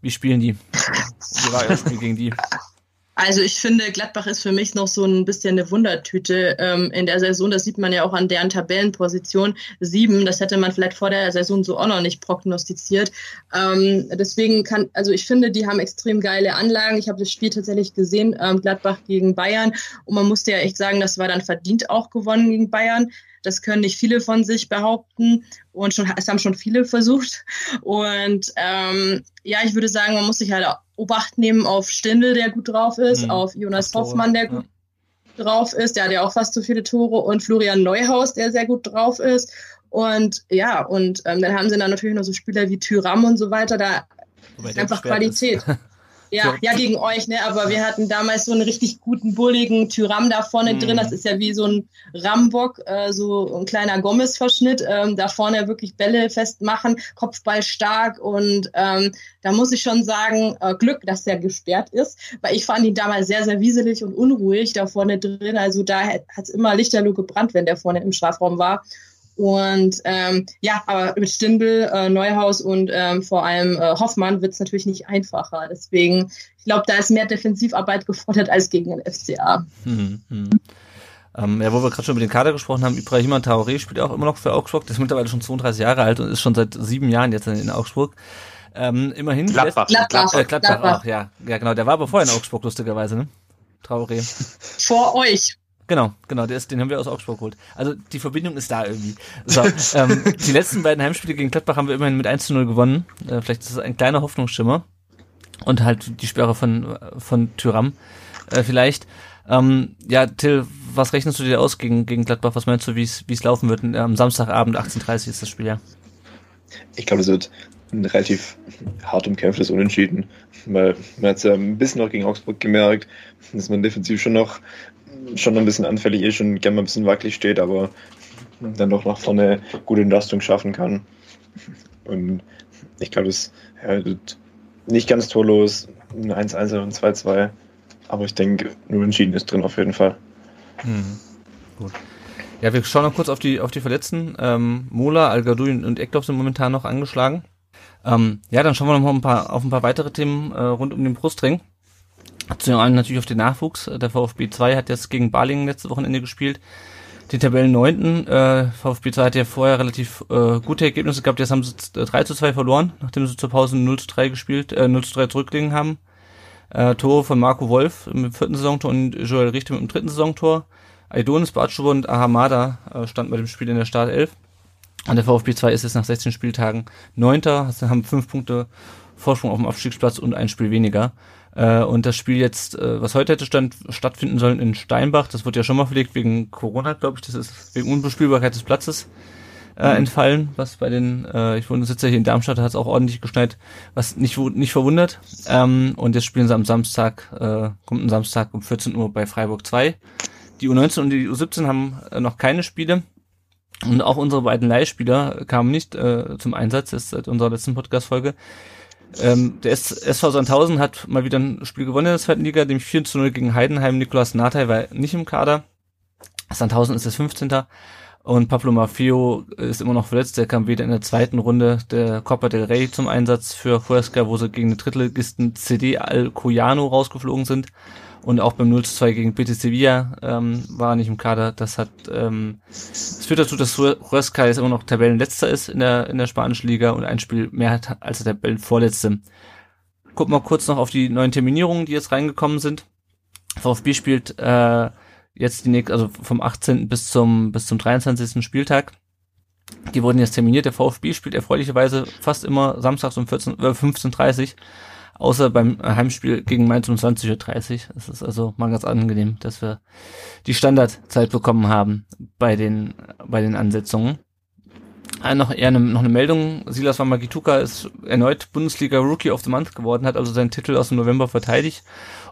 Wie spielen die? Wie war euer Spiel gegen die? Also ich finde, Gladbach ist für mich noch so ein bisschen eine Wundertüte ähm, in der Saison. Das sieht man ja auch an deren Tabellenposition. Sieben, das hätte man vielleicht vor der Saison so auch noch nicht prognostiziert. Ähm, deswegen kann, also ich finde, die haben extrem geile Anlagen. Ich habe das Spiel tatsächlich gesehen, ähm, Gladbach gegen Bayern. Und man musste ja echt sagen, das war dann verdient auch gewonnen gegen Bayern. Das können nicht viele von sich behaupten und schon, es haben schon viele versucht. Und ähm, ja, ich würde sagen, man muss sich halt Obacht nehmen auf Stindel, der gut drauf ist, mhm. auf Jonas Hoffmann, der gut ja. drauf ist, der hat ja auch fast so viele Tore und Florian Neuhaus, der sehr gut drauf ist. Und ja, und ähm, dann haben sie dann natürlich noch so Spieler wie Tyram und so weiter. Da Wobei ist einfach Qualität. Ist. <laughs> Ja, ja, gegen euch, ne? Aber wir hatten damals so einen richtig guten, bulligen Tyram da vorne mhm. drin. Das ist ja wie so ein Rambock, äh, so ein kleiner Gomez-Verschnitt. Ähm, da vorne wirklich Bälle festmachen, Kopfball stark. Und ähm, da muss ich schon sagen, äh, Glück, dass der gesperrt ist. Weil ich fand ihn damals sehr, sehr wieselig und unruhig da vorne drin. Also da hat es immer Lichterloh gebrannt, wenn der vorne im Strafraum war. Und ähm, ja, aber mit Stindl, äh, Neuhaus und ähm, vor allem äh, Hoffmann wird es natürlich nicht einfacher. Deswegen, ich glaube, da ist mehr Defensivarbeit gefordert als gegen den FCA. Hm, hm. Ähm, ja, wo wir gerade schon über den Kader gesprochen haben, Ibrahima Traoré spielt auch immer noch für Augsburg. Der ist mittlerweile schon 32 Jahre alt und ist schon seit sieben Jahren jetzt in Augsburg. Ähm, immerhin. Gladbach. Gladbach, äh, Gladbach, Gladbach auch, ja. Ja, genau. Der war aber vorher in Augsburg, lustigerweise, ne? Traoré. Vor euch. Genau, genau, der ist, den haben wir aus Augsburg geholt. Also die Verbindung ist da irgendwie. So, ähm, <laughs> die letzten beiden Heimspiele gegen Gladbach haben wir immerhin mit 1 zu 0 gewonnen. Äh, vielleicht ist es ein kleiner Hoffnungsschimmer. Und halt die Sperre von, von Tyram äh, vielleicht. Ähm, ja, Till, was rechnest du dir aus gegen, gegen Gladbach? Was meinst du, wie es laufen wird? Am Samstagabend 18.30 ist das Spiel, ja. Ich glaube, es wird ein relativ hart umkämpftes Unentschieden, weil man hat es ja ein bisschen noch gegen Augsburg gemerkt, dass man defensiv schon noch schon ein bisschen anfällig ist und gerne mal ein bisschen wackelig steht, aber dann doch nach vorne gute Entlastung schaffen kann. Und ich glaube, es ja, nicht ganz torlos, ein 1-1 und 2-2, aber ich denke, nur entschieden ist drin auf jeden Fall. Mhm. Gut. Ja, wir schauen noch kurz auf die, auf die Verletzten. Ähm, Mola, al und Eckloff sind momentan noch angeschlagen. Ähm, ja, dann schauen wir noch mal ein paar, auf ein paar weitere Themen äh, rund um den Brustring. Zu einem natürlich auf den Nachwuchs. Der VfB 2 hat jetzt gegen Balingen letzte Wochenende gespielt. Den Tabellen 9. Äh, VfB 2 hat ja vorher relativ äh, gute Ergebnisse gehabt. Jetzt haben sie 3 zu 2 verloren, nachdem sie zur Pause 0 zu 3 gespielt, äh, 0 zu 3 zurückgelegen haben. Äh, Tore von Marco Wolf mit dem vierten Saisontor und Joel Richter mit dem dritten Saisontor. Aidonis, Bartschuber und Ahamada äh, standen bei dem Spiel in der Startelf. Und der VfB 2 ist jetzt nach 16 Spieltagen Neunter, also haben fünf Punkte Vorsprung auf dem Abstiegsplatz und ein Spiel weniger. Äh, und das Spiel jetzt, äh, was heute hätte stand, stattfinden sollen in Steinbach, das wird ja schon mal verlegt wegen Corona, glaube ich, das ist wegen Unbespielbarkeit des Platzes äh, mhm. entfallen, was bei den, äh, ich wohne sitze hier in Darmstadt, hat es auch ordentlich geschneit, was nicht, nicht verwundert. Ähm, und jetzt spielen sie am Samstag, äh, kommt ein Samstag um 14 Uhr bei Freiburg 2. Die U19 und die U17 haben äh, noch keine Spiele. Und auch unsere beiden Leihspieler kamen nicht äh, zum Einsatz, das ist seit unserer letzten Podcast-Folge. Ähm, der SV Sandhausen hat mal wieder ein Spiel gewonnen in der zweiten Liga, dem 4 zu 0 gegen Heidenheim. Nikolas Natay war nicht im Kader. Sandhausen ist das 15. Und Pablo Mafio ist immer noch verletzt. Der kam wieder in der zweiten Runde der Copa del Rey zum Einsatz für Huesca, wo sie gegen den Drittligisten CD Alcoyano rausgeflogen sind. Und auch beim 0 zu 2 gegen Betis Sevilla ähm, war er nicht im Kader. Das hat ähm, das führt dazu, dass Huesca jetzt immer noch Tabellenletzter ist in der, in der spanischen Liga und ein Spiel mehr hat als der Tabellenvorletzte. Gucken wir kurz noch auf die neuen Terminierungen, die jetzt reingekommen sind. VfB spielt äh, jetzt die nächste, also vom 18. bis zum bis zum 23. Spieltag. Die wurden jetzt terminiert. Der VfB spielt erfreulicherweise fast immer samstags um 14, äh, 15.30 außer beim Heimspiel gegen Mainz um 20.30 Uhr. Es ist also mal ganz angenehm, dass wir die Standardzeit bekommen haben bei den, bei den Ansetzungen. Äh, noch eher eine, noch eine Meldung. Silas Wamagituka ist erneut Bundesliga Rookie of the Month geworden, hat also seinen Titel aus dem November verteidigt.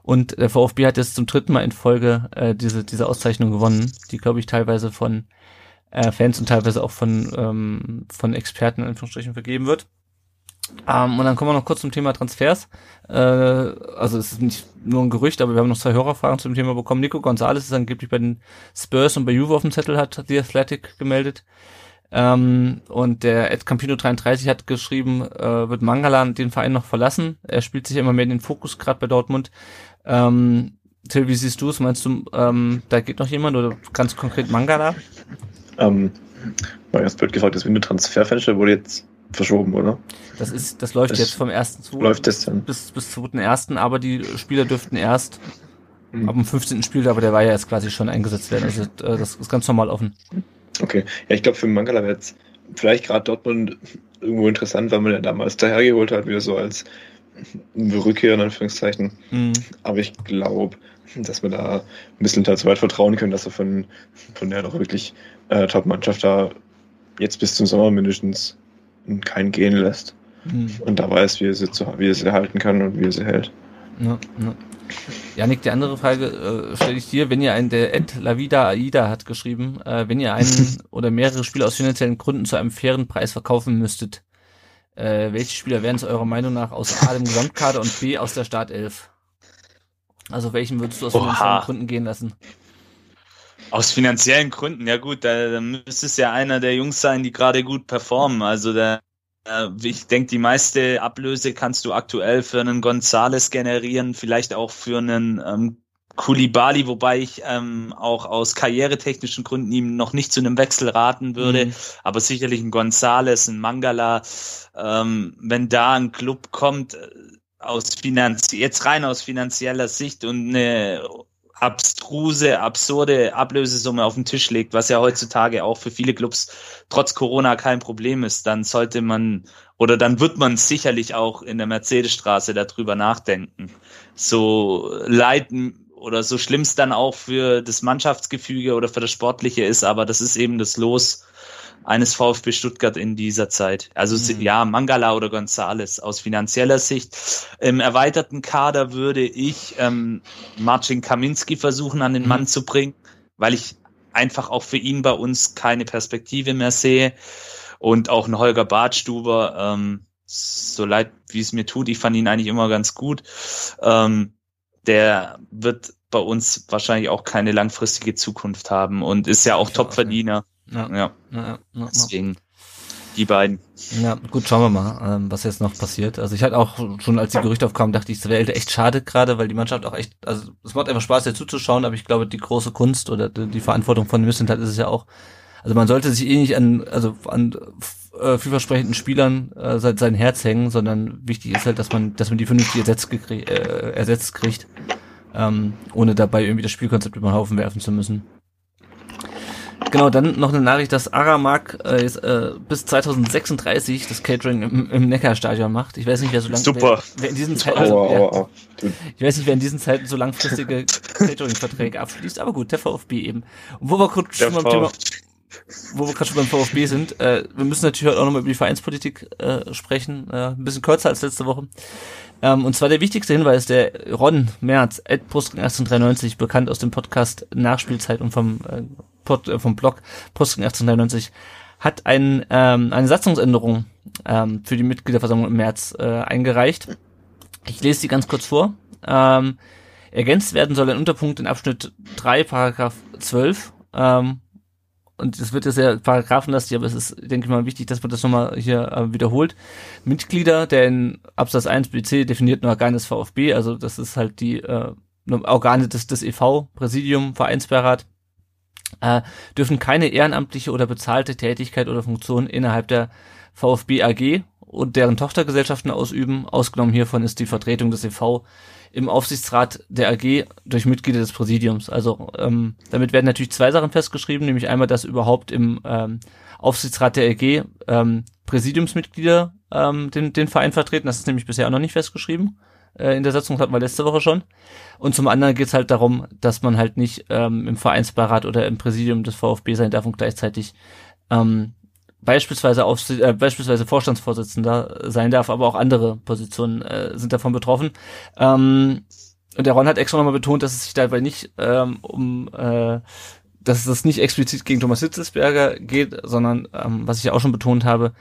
Und der VfB hat jetzt zum dritten Mal in Folge äh, diese, diese Auszeichnung gewonnen, die, glaube ich, teilweise von äh, Fans und teilweise auch von, ähm, von Experten in Anführungsstrichen vergeben wird. Ähm, und dann kommen wir noch kurz zum Thema Transfers. Äh, also es ist nicht nur ein Gerücht, aber wir haben noch zwei Hörerfragen zum Thema bekommen. Nico Gonzalez ist angeblich bei den Spurs und bei Juve auf dem Zettel, hat The Athletic gemeldet. Ähm, und der Ed Campino 33 hat geschrieben, äh, wird Mangala den Verein noch verlassen. Er spielt sich immer mehr in den Fokus, gerade bei Dortmund. Ähm, Till, wie siehst du es? Meinst du, ähm, da geht noch jemand oder ganz konkret Mangala? Ähm, mal ganz blöd gefragt, das Window-Transferfenster wurde jetzt verschoben, oder? Das ist, das läuft das jetzt vom ersten zu läuft das dann? bis bis zweiten ersten, aber die Spieler dürften erst mhm. ab dem 15. Spiel, aber der war ja jetzt quasi schon eingesetzt werden. Also äh, das ist ganz normal offen. Okay, ja, ich glaube, für Mangala wäre jetzt vielleicht gerade Dortmund irgendwo interessant, weil man ja damals dahergeholt hat, wieder so als Rückkehr in Anführungszeichen. Mhm. Aber ich glaube, dass wir da ein bisschen zu weit vertrauen können, dass er von, von der doch wirklich äh, Top-Mannschaft da jetzt bis zum Sommer mindestens keinen gehen lässt. Mhm. Und da weiß, wie er, sie zu, wie er sie halten kann und wie er sie hält. Ja, ja. Janik, die andere Frage äh, stelle ich dir, wenn ihr einen, der Ed Lavida Aida hat geschrieben, äh, wenn ihr einen <laughs> oder mehrere Spieler aus finanziellen Gründen zu einem fairen Preis verkaufen müsstet, äh, welche Spieler wären es eurer Meinung nach aus A dem Gesamtkader und B aus der Startelf? Also welchen würdest du aus finanziellen Gründen gehen lassen? Aus finanziellen Gründen, ja gut, da, da müsste es ja einer der Jungs sein, die gerade gut performen. Also äh, ich denke, die meiste Ablöse kannst du aktuell für einen Gonzales generieren, vielleicht auch für einen ähm, Kulibali, wobei ich ähm, auch aus karrieretechnischen Gründen ihm noch nicht zu einem Wechsel raten würde, mhm. aber sicherlich ein Gonzales, ein Mangala, ähm, wenn da ein Club kommt, äh, aus Finanz jetzt rein aus finanzieller Sicht und eine abstruse, absurde Ablösesumme auf den Tisch legt, was ja heutzutage auch für viele Clubs trotz Corona kein Problem ist, dann sollte man oder dann wird man sicherlich auch in der Mercedesstraße darüber nachdenken. So leiden oder so schlimm es dann auch für das Mannschaftsgefüge oder für das Sportliche ist, aber das ist eben das Los eines VfB Stuttgart in dieser Zeit. Also mhm. ja, Mangala oder Gonzales aus finanzieller Sicht. Im erweiterten Kader würde ich ähm, Marcin Kaminski versuchen an den mhm. Mann zu bringen, weil ich einfach auch für ihn bei uns keine Perspektive mehr sehe. Und auch ein Holger Bartstuber, ähm, so leid wie es mir tut, ich fand ihn eigentlich immer ganz gut. Ähm, der wird bei uns wahrscheinlich auch keine langfristige Zukunft haben und ist ja auch Topverdiener. Ja. Ja. ja, ja Deswegen die beiden. Ja, gut, schauen wir mal, ähm, was jetzt noch passiert. Also ich hatte auch schon, als die Gerüchte aufkamen, dachte ich, es wäre echt schade gerade, weil die Mannschaft auch echt, also es macht einfach Spaß, dir zuzuschauen, aber ich glaube, die große Kunst oder die, Verantwortung von den Missentat ist es ja auch, also man sollte sich eh nicht an, also an äh, vielversprechenden Spielern äh, sein, sein Herz hängen, sondern wichtig ist halt, dass man, dass man die vernünftig ersetzt, äh, ersetzt kriegt, ähm, ohne dabei irgendwie das Spielkonzept über den Haufen werfen zu müssen. Genau, dann noch eine Nachricht, dass Aramark äh, jetzt, äh, bis 2036 das Catering im, im Neckarstadion macht. Ich weiß nicht, wer so lange Super. Wer, wer in diesen Zeiten also, oh, oh. ich weiß nicht, wer in diesen Zeiten so langfristige <laughs> Catering-Verträge abschließt, aber gut, der VfB eben. Und wo wir kurz schon beim Thema wo wir gerade schon beim VfB sind, äh, wir müssen natürlich heute auch nochmal über die Vereinspolitik äh, sprechen, äh, ein bisschen kürzer als letzte Woche. Ähm, und zwar der wichtigste Hinweis, der Ron Merz, Ed Postring 1893, bekannt aus dem Podcast Nachspielzeit und vom, äh, Pod, äh, vom Blog Postring 1893, hat ein, ähm, eine Satzungsänderung ähm, für die Mitgliederversammlung im März äh, eingereicht. Ich lese sie ganz kurz vor. Ähm, ergänzt werden soll ein Unterpunkt in Abschnitt 3, Paragraph 12, ähm, und es wird ja sehr paragraphenlastig, aber es ist, denke ich mal, wichtig, dass man das nochmal hier äh, wiederholt. Mitglieder der in Absatz 1 BC definierten Organ des VfB, also das ist halt die äh, Organe des, des EV, Präsidium, Vereinsbeirat, äh, dürfen keine ehrenamtliche oder bezahlte Tätigkeit oder Funktion innerhalb der VfB AG und deren Tochtergesellschaften ausüben. Ausgenommen hiervon ist die Vertretung des EV im Aufsichtsrat der AG durch Mitglieder des Präsidiums. Also ähm, damit werden natürlich zwei Sachen festgeschrieben, nämlich einmal, dass überhaupt im ähm, Aufsichtsrat der AG ähm, Präsidiumsmitglieder ähm, den, den Verein vertreten. Das ist nämlich bisher auch noch nicht festgeschrieben. Äh, in der Satzung hatten wir letzte Woche schon. Und zum anderen geht es halt darum, dass man halt nicht ähm, im Vereinsbeirat oder im Präsidium des VfB sein darf und gleichzeitig ähm, beispielsweise auf, äh, beispielsweise Vorstandsvorsitzender sein darf, aber auch andere Positionen äh, sind davon betroffen. Ähm, und der Ron hat extra nochmal betont, dass es sich dabei nicht ähm, um äh, dass es nicht explizit gegen Thomas Hitzelsberger geht, sondern ähm, was ich ja auch schon betont habe,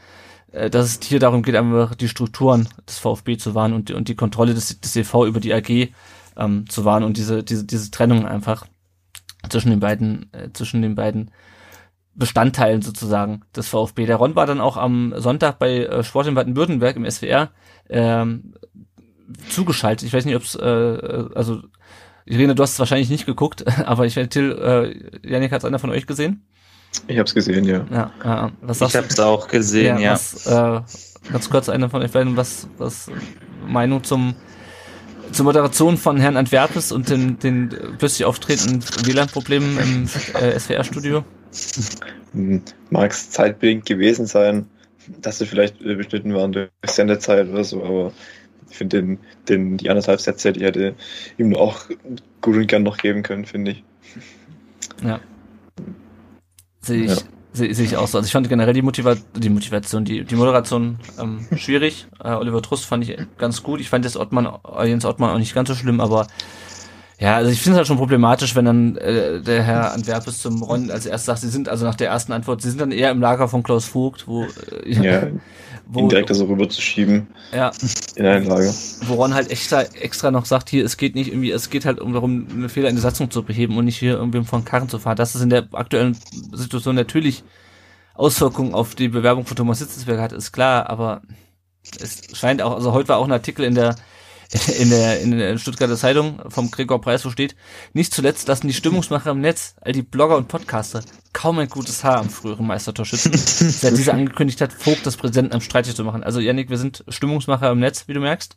dass es hier darum geht, einfach die Strukturen des VfB zu wahren und, und die Kontrolle des, des EV über die AG ähm, zu wahren und diese, diese, diese Trennung einfach zwischen den beiden, äh, zwischen den beiden Bestandteilen sozusagen des VfB. Der Ron war dann auch am Sonntag bei äh, Sport in Baden-Württemberg im SWR ähm, zugeschaltet. Ich weiß nicht, ob es, äh, also Irene, du hast es wahrscheinlich nicht geguckt, <laughs> aber ich werde Till, äh, Janik, hat es einer von euch gesehen? Ich habe es gesehen, ja. ja äh, was sagst ich habe es auch gesehen, ja. ja. Was, äh, ganz kurz einer von euch beiden, was, was Meinung zum zur Moderation von Herrn Antwerpes und den, den plötzlich auftretenden WLAN-Problemen im äh, SWR-Studio? hm, mag es zeitbedingt gewesen sein, dass sie vielleicht beschnitten waren durch Sendezeit oder so, aber ich finde den, den, die anderthalb Sätze, die hätte ihm auch gut und gern noch geben können, finde ich. Ja. Sehe ich, ja. sehe seh ich auch so. Also ich fand generell die, Motiva die Motivation, die, die Moderation ähm, schwierig. Äh, Oliver Trust fand ich ganz gut. Ich fand das Ottmann, Jens Ottmann auch nicht ganz so schlimm, aber ja, also ich finde es halt schon problematisch, wenn dann äh, der Herr Antwerpes zum Ron als erstes sagt, sie sind also nach der ersten Antwort, sie sind dann eher im Lager von Klaus Vogt, wo äh, ja, <laughs> wo, ihn direkt so rüberzuschieben. Ja. In ein Lager. Wo Ron halt extra extra noch sagt, hier es geht nicht irgendwie, es geht halt um darum, eine Fehler in der Satzung zu beheben und nicht hier irgendwie von Karren zu fahren. Das ist in der aktuellen Situation natürlich Auswirkungen auf die Bewerbung von Thomas Hitzelsberger hat, ist klar, aber es scheint auch, also heute war auch ein Artikel in der <laughs> in der, in der Stuttgarter Zeitung vom Gregor Preis, wo steht, nicht zuletzt lassen die Stimmungsmacher im Netz, all die Blogger und Podcaster, kaum ein gutes Haar am früheren Meistertorschützen, <laughs> seit dieser angekündigt hat, Vogt das Präsidenten am Streitig zu machen. Also Yannick, wir sind Stimmungsmacher im Netz, wie du merkst.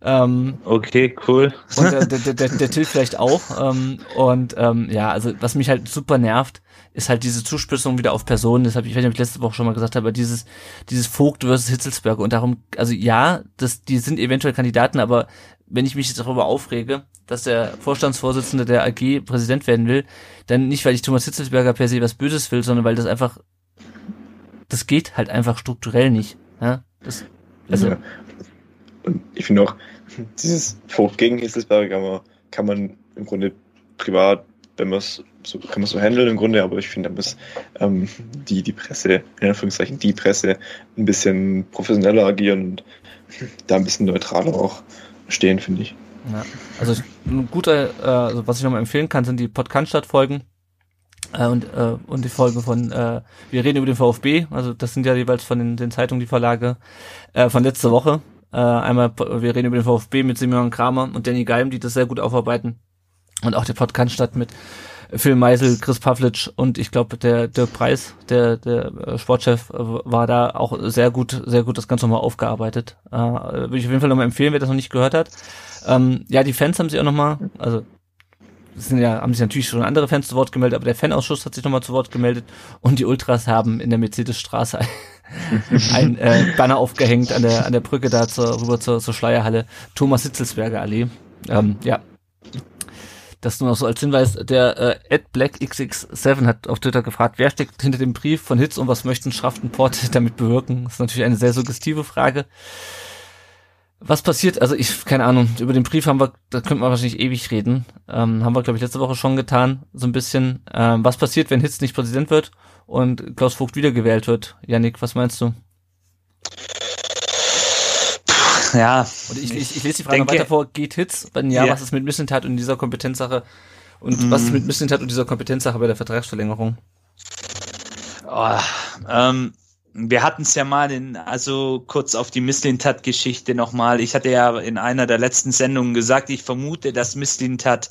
Ähm, okay, cool. Und der, der, der, der Till vielleicht auch. Ähm, und ähm, ja, also was mich halt super nervt, ist halt diese Zuspitzung wieder auf Personen. Ich, ich weiß nicht, ob ich letzte Woche schon mal gesagt habe, aber dieses, dieses Vogt versus Hitzelsberger. Und darum, also ja, das, die sind eventuell Kandidaten, aber wenn ich mich jetzt darüber aufrege, dass der Vorstandsvorsitzende der AG Präsident werden will, dann nicht, weil ich Thomas Hitzelsberger per se was Böses will, sondern weil das einfach, das geht halt einfach strukturell nicht. Ja? Das, also, ja. Und ich finde auch, dieses Vogt gegen Hitzelsberger kann man, kann man im Grunde privat, wenn man es so kann man so handeln im Grunde, aber ich finde, da muss ähm, die, die Presse, in Anführungszeichen die Presse, ein bisschen professioneller agieren und da ein bisschen neutraler auch stehen, finde ich. Ja, also ein guter, äh, also was ich nochmal empfehlen kann, sind die Podcast-Folgen äh, und, äh, und die Folge von äh, Wir reden über den VfB, also das sind ja jeweils von den, den Zeitungen die Verlage äh, von letzter Woche. Äh, einmal Wir reden über den VfB mit Simeon Kramer und Danny Geim, die das sehr gut aufarbeiten. Und auch der Podcast statt mit Phil Meisel, Chris Pavlic und ich glaube der der Preis, der der äh, Sportchef äh, war da auch sehr gut, sehr gut das Ganze nochmal aufgearbeitet. Äh, würde ich auf jeden Fall nochmal empfehlen, wer das noch nicht gehört hat. Ähm, ja, die Fans haben sich auch nochmal, also sind ja, haben sich natürlich schon andere Fans zu Wort gemeldet, aber der Fanausschuss hat sich nochmal zu Wort gemeldet und die Ultras haben in der Mercedesstraße ein <laughs> äh, Banner aufgehängt an der an der Brücke da zur, rüber zur, zur Schleierhalle Thomas Hitzelsberger Allee. Ähm, ja, das nur noch so als Hinweis, der äh, BlackXX7 hat auf Twitter gefragt, wer steckt hinter dem Brief von Hitz und was möchten Schraftenport <laughs> damit bewirken? Das ist natürlich eine sehr suggestive Frage. Was passiert? Also ich, keine Ahnung, über den Brief haben wir, da könnte man wahrscheinlich ewig reden. Ähm, haben wir, glaube ich, letzte Woche schon getan, so ein bisschen. Ähm, was passiert, wenn Hitz nicht Präsident wird und Klaus Vogt wiedergewählt wird? Janik, was meinst du? Ja. Und ich, ich, ich lese die Frage denke, weiter vor, geht Hits? Wenn ja, ja, was ist mit Missentat und dieser Kompetenzsache? Und mm. was ist mit Missentat und dieser Kompetenzsache bei der Vertragsverlängerung? Oh, ähm, wir hatten es ja mal in, also kurz auf die Misslintat-Geschichte nochmal. Ich hatte ja in einer der letzten Sendungen gesagt, ich vermute, dass Misslintat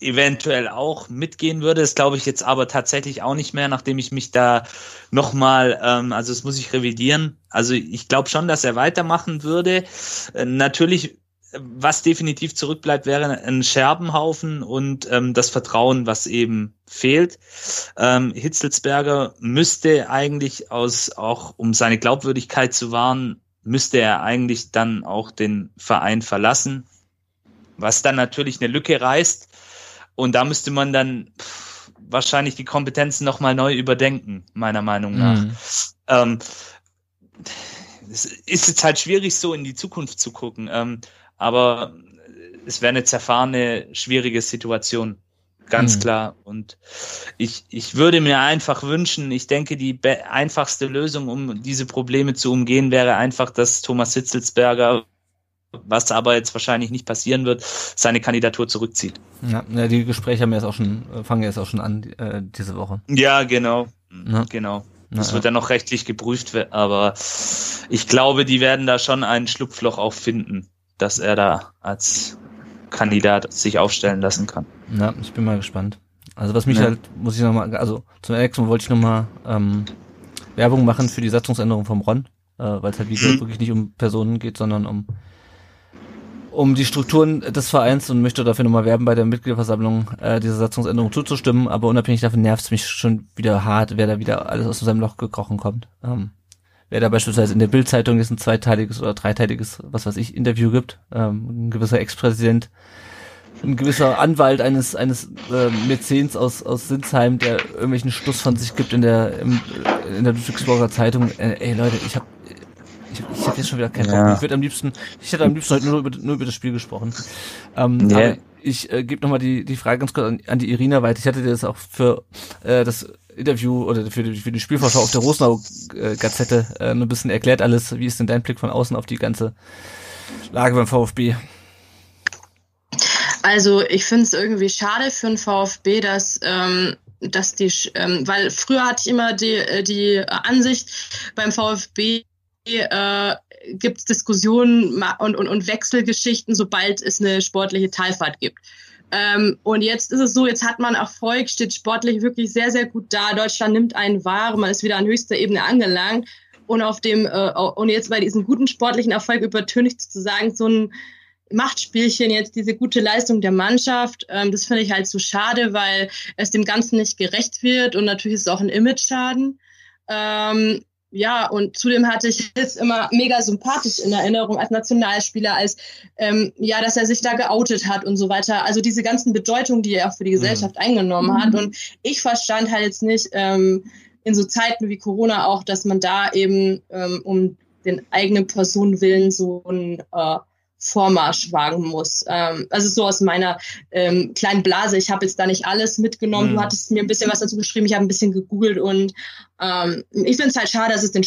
eventuell auch mitgehen würde. Das glaube ich jetzt aber tatsächlich auch nicht mehr, nachdem ich mich da nochmal, ähm, also das muss ich revidieren. Also ich glaube schon, dass er weitermachen würde. Äh, natürlich, was definitiv zurückbleibt, wäre ein Scherbenhaufen und ähm, das Vertrauen, was eben fehlt. Ähm, Hitzelsberger müsste eigentlich aus, auch um seine Glaubwürdigkeit zu wahren, müsste er eigentlich dann auch den Verein verlassen was dann natürlich eine Lücke reißt, und da müsste man dann wahrscheinlich die Kompetenzen nochmal neu überdenken, meiner Meinung nach. Mhm. Ähm, es ist jetzt halt schwierig, so in die Zukunft zu gucken, ähm, aber es wäre eine zerfahrene, schwierige Situation. Ganz mhm. klar. Und ich, ich würde mir einfach wünschen, ich denke, die einfachste Lösung, um diese Probleme zu umgehen, wäre einfach, dass Thomas Hitzelsberger was aber jetzt wahrscheinlich nicht passieren wird, seine Kandidatur zurückzieht. Ja, ja die Gespräche haben jetzt auch schon, fangen jetzt auch schon an äh, diese Woche. Ja, genau. Ja. Genau. Das ja, wird dann noch rechtlich geprüft, aber ich glaube, die werden da schon ein Schlupfloch auch finden, dass er da als Kandidat sich aufstellen lassen kann. Ja, ich bin mal gespannt. Also was mich ja. halt, muss ich nochmal, also zum Exxon wollte ich nochmal ähm, Werbung machen für die Satzungsänderung vom Ron, äh, weil es halt wie gesagt mhm. wirklich nicht um Personen geht, sondern um um die Strukturen des Vereins und möchte dafür nochmal werben, bei der Mitgliederversammlung äh, dieser Satzungsänderung zuzustimmen. Aber unabhängig davon nervt es mich schon wieder hart, wer da wieder alles aus seinem Loch gekrochen kommt. Ähm, wer da beispielsweise in der Bildzeitung jetzt ein zweiteiliges oder dreiteiliges, was weiß ich, Interview gibt, ähm, ein gewisser Ex-Präsident, ein gewisser Anwalt eines eines äh, Mäzens aus aus Sinsheim, der irgendwelchen Schluss von sich gibt in der im, in der Ludwigsburger Zeitung. Äh, ey Leute, ich habe ich, ich hab jetzt schon wieder keinen Bock. Ja. Ich würde am liebsten, ich hätte am liebsten heute nur über, nur über das Spiel gesprochen. Ähm, yeah. ich äh, gebe nochmal die, die Frage ganz kurz an, an die Irina weiter. Ich hatte dir das auch für äh, das Interview oder für die, für die Spielvorschau auf der Rosenau-Gazette äh, ein bisschen erklärt alles. Wie ist denn dein Blick von außen auf die ganze Lage beim VfB? Also ich finde es irgendwie schade für den VfB, dass ähm, dass die, ähm, weil früher hatte ich immer die, äh, die Ansicht beim VfB äh, gibt es Diskussionen und, und, und Wechselgeschichten, sobald es eine sportliche Talfahrt gibt. Ähm, und jetzt ist es so, jetzt hat man Erfolg, steht sportlich wirklich sehr, sehr gut da. Deutschland nimmt einen wahr, man ist wieder an höchster Ebene angelangt. Und auf dem, äh, und jetzt bei diesem guten sportlichen Erfolg übertönigt zu sagen, so ein Machtspielchen, jetzt diese gute Leistung der Mannschaft, ähm, das finde ich halt so schade, weil es dem Ganzen nicht gerecht wird und natürlich ist es auch ein Image-Schaden. Ähm, ja, und zudem hatte ich es immer mega sympathisch in Erinnerung als Nationalspieler, als ähm, ja, dass er sich da geoutet hat und so weiter. Also diese ganzen Bedeutungen, die er auch für die Gesellschaft mhm. eingenommen hat. Und ich verstand halt jetzt nicht ähm, in so Zeiten wie Corona auch, dass man da eben ähm, um den eigenen Personenwillen so ein äh, Vormarsch wagen muss. Ähm, also so aus meiner ähm, kleinen Blase. Ich habe jetzt da nicht alles mitgenommen. Mhm. Du hattest mir ein bisschen was dazu geschrieben. Ich habe ein bisschen gegoogelt und ähm, ich finde es halt schade, dass es den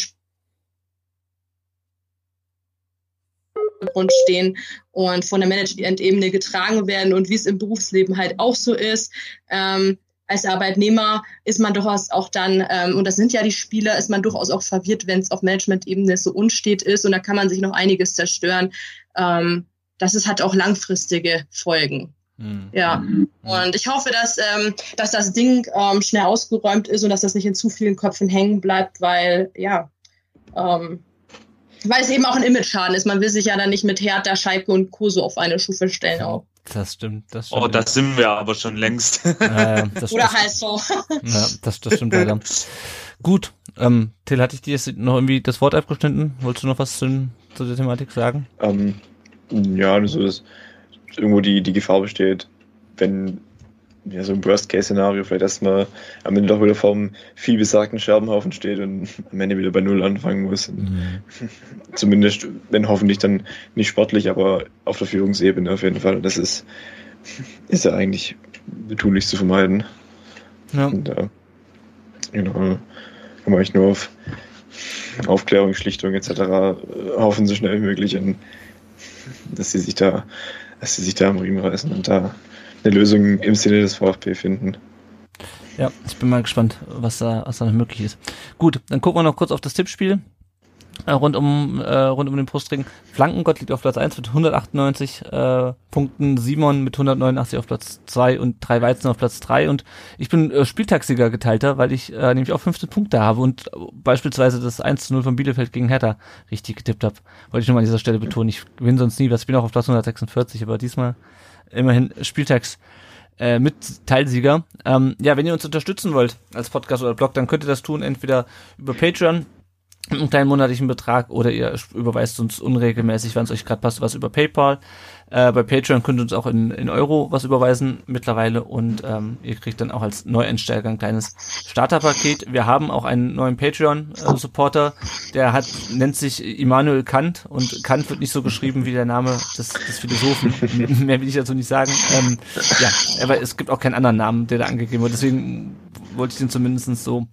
Grund stehen und von der Management-Ebene getragen werden und wie es im Berufsleben halt auch so ist. Ähm, als Arbeitnehmer ist man durchaus auch dann, ähm, und das sind ja die Spieler, ist man durchaus auch verwirrt, wenn es auf Management-Ebene so unstet ist und da kann man sich noch einiges zerstören. Ähm, das ist, hat auch langfristige Folgen. Mhm. Ja, mhm. und ich hoffe, dass, ähm, dass das Ding ähm, schnell ausgeräumt ist und dass das nicht in zu vielen Köpfen hängen bleibt, weil, ja, ähm, weil es eben auch ein Image-Schaden ist. Man will sich ja dann nicht mit Hertha, Schalke und Co. so auf eine Stufe stellen auch. Das stimmt, das stimmt. Oh, das sind wir aber schon längst. Äh, <laughs> das, Oder halt so. Ja, das, das stimmt leider. Gut, ähm, Till, hatte ich dir jetzt noch irgendwie das Wort abgeschnitten? Wolltest du noch was zu, zu der Thematik sagen? Ähm, ja, also dass irgendwo die, die Gefahr besteht, wenn ja, so ein Worst-Case-Szenario vielleicht erstmal am Ende doch wieder vorm vielbesagten Scherbenhaufen steht und <laughs> am Ende wieder bei Null anfangen muss. Mhm. <laughs> Zumindest, wenn hoffentlich dann nicht sportlich, aber auf der Führungsebene auf jeden Fall. Das ist, <laughs> ist ja eigentlich betunlich zu vermeiden. Ja. Und, äh, genau, kann man eigentlich nur auf Aufklärung, Schlichtung etc. Äh, hoffen, so schnell wie möglich, in, dass sie sich da, dass sie sich da am Riemen reißen und da eine Lösung im Sinne des VfB finden. Ja, ich bin mal gespannt, was da, was da noch möglich ist. Gut, dann gucken wir noch kurz auf das Tippspiel. Äh, rund um äh, rund um den Brustring. Flankengott liegt auf Platz 1 mit 198 äh, Punkten, Simon mit 189 auf Platz 2 und drei Weizen auf Platz 3 und ich bin äh, Spieltagssieger geteilter, weil ich äh, nämlich auch 15 Punkte habe und beispielsweise das 1 zu 0 von Bielefeld gegen Hertha richtig getippt habe. Wollte ich nur an dieser Stelle betonen. Ich gewinne sonst nie was. Ich bin auch auf Platz 146, aber diesmal immerhin Spieltags äh, mit Teilsieger. Ähm, ja, wenn ihr uns unterstützen wollt als Podcast oder Blog, dann könnt ihr das tun entweder über Patreon mit einem kleinen monatlichen Betrag oder ihr überweist uns unregelmäßig, wenn es euch gerade passt, was über PayPal. Äh, bei Patreon könnt ihr uns auch in, in Euro was überweisen mittlerweile und ähm, ihr kriegt dann auch als Neueinsteiger ein kleines Starterpaket. Wir haben auch einen neuen Patreon-Supporter, äh, der hat nennt sich Immanuel Kant und Kant wird nicht so geschrieben wie der Name des, des Philosophen. <laughs> Mehr will ich dazu nicht sagen. Ähm, ja, aber es gibt auch keinen anderen Namen, der da angegeben wird. Deswegen wollte ich den zumindest so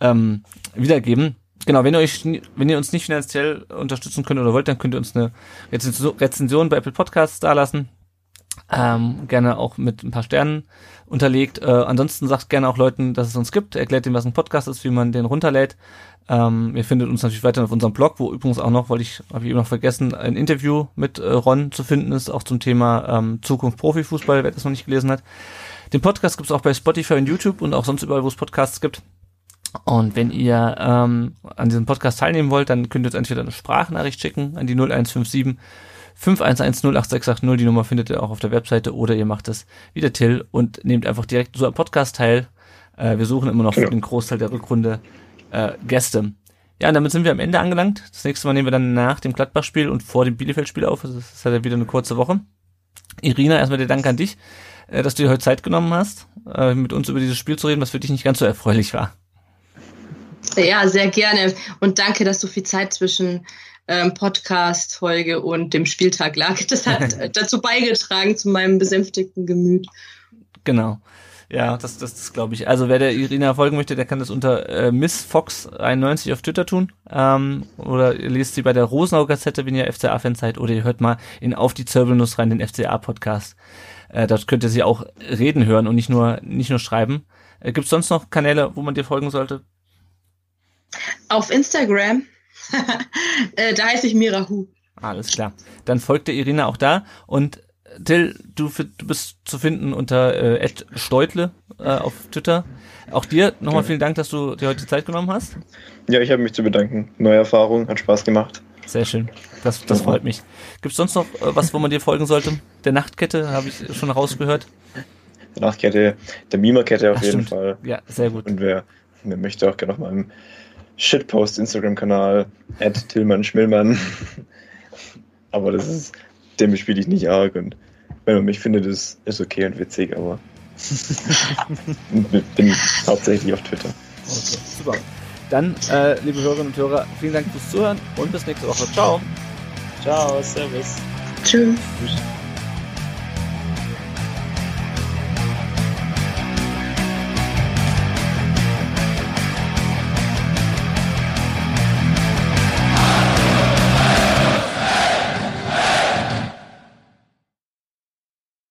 ähm, wiedergeben. Genau, wenn ihr euch, wenn ihr uns nicht finanziell unterstützen könnt oder wollt, dann könnt ihr uns eine Rezension bei Apple Podcasts dalassen. Ähm, gerne auch mit ein paar Sternen unterlegt. Äh, ansonsten sagt gerne auch Leuten, dass es uns gibt. Erklärt denen, was ein Podcast ist, wie man den runterlädt. Ähm, ihr findet uns natürlich weiter auf unserem Blog, wo übrigens auch noch, wollte ich, habe ich eben noch vergessen, ein Interview mit äh, Ron zu finden ist, auch zum Thema ähm, Zukunft Profifußball, wer das noch nicht gelesen hat. Den Podcast gibt es auch bei Spotify und YouTube und auch sonst überall, wo es Podcasts gibt. Und wenn ihr ähm, an diesem Podcast teilnehmen wollt, dann könnt ihr uns entweder eine Sprachnachricht schicken an die 0157 511086880, die Nummer findet ihr auch auf der Webseite oder ihr macht es wie der Till und nehmt einfach direkt so am Podcast teil. Äh, wir suchen immer noch für den Großteil der Rückrunde äh, Gäste. Ja, und damit sind wir am Ende angelangt. Das nächste Mal nehmen wir dann nach dem Gladbach-Spiel und vor dem Bielefeld-Spiel auf. Das ist halt wieder eine kurze Woche. Irina, erstmal der Dank an dich, äh, dass du dir heute Zeit genommen hast, äh, mit uns über dieses Spiel zu reden, was für dich nicht ganz so erfreulich war. Ja, sehr gerne. Und danke, dass so viel Zeit zwischen ähm, Podcast-Folge und dem Spieltag lag. Das hat <laughs> dazu beigetragen, zu meinem besänftigten Gemüt. Genau. Ja, das, das, das glaube ich. Also wer der Irina folgen möchte, der kann das unter äh, MissFox91 auf Twitter tun. Ähm, oder ihr lest sie bei der Rosenau Gazette, wenn ihr FCA-Fan seid, oder ihr hört mal in Auf die Zirbelnuss rein, den FCA-Podcast. Äh, dort könnt ihr sie auch reden hören und nicht nur, nicht nur schreiben. Äh, Gibt es sonst noch Kanäle, wo man dir folgen sollte? Auf Instagram. <laughs> äh, da heiße ich Mirahu. Alles klar. Dann folgt der Irina auch da und Till, du, du bist zu finden unter äh, Steutle äh, auf Twitter. Auch dir nochmal vielen Dank, dass du dir heute die Zeit genommen hast. Ja, ich habe mich zu bedanken. Neue Erfahrung, hat Spaß gemacht. Sehr schön. Das, das freut mich. Gibt es sonst noch äh, was, wo man dir folgen sollte? Der Nachtkette habe ich schon rausgehört. Der Nachtkette, der Mima-Kette auf Ach, jeden stimmt. Fall. Ja, sehr gut. Und wer, wer möchte auch gerne noch mal im Shitpost Instagram-Kanal, at Tillmann Schmillmann. <laughs> Aber das ist, dem spiele ich nicht arg und wenn man mich findet, ist, ist okay und witzig, aber <laughs> bin hauptsächlich auf Twitter. Okay, super. Dann, äh, liebe Hörerinnen und Hörer, vielen Dank fürs Zuhören und bis nächste Woche. Ciao. Ciao, Servus. Tschüss.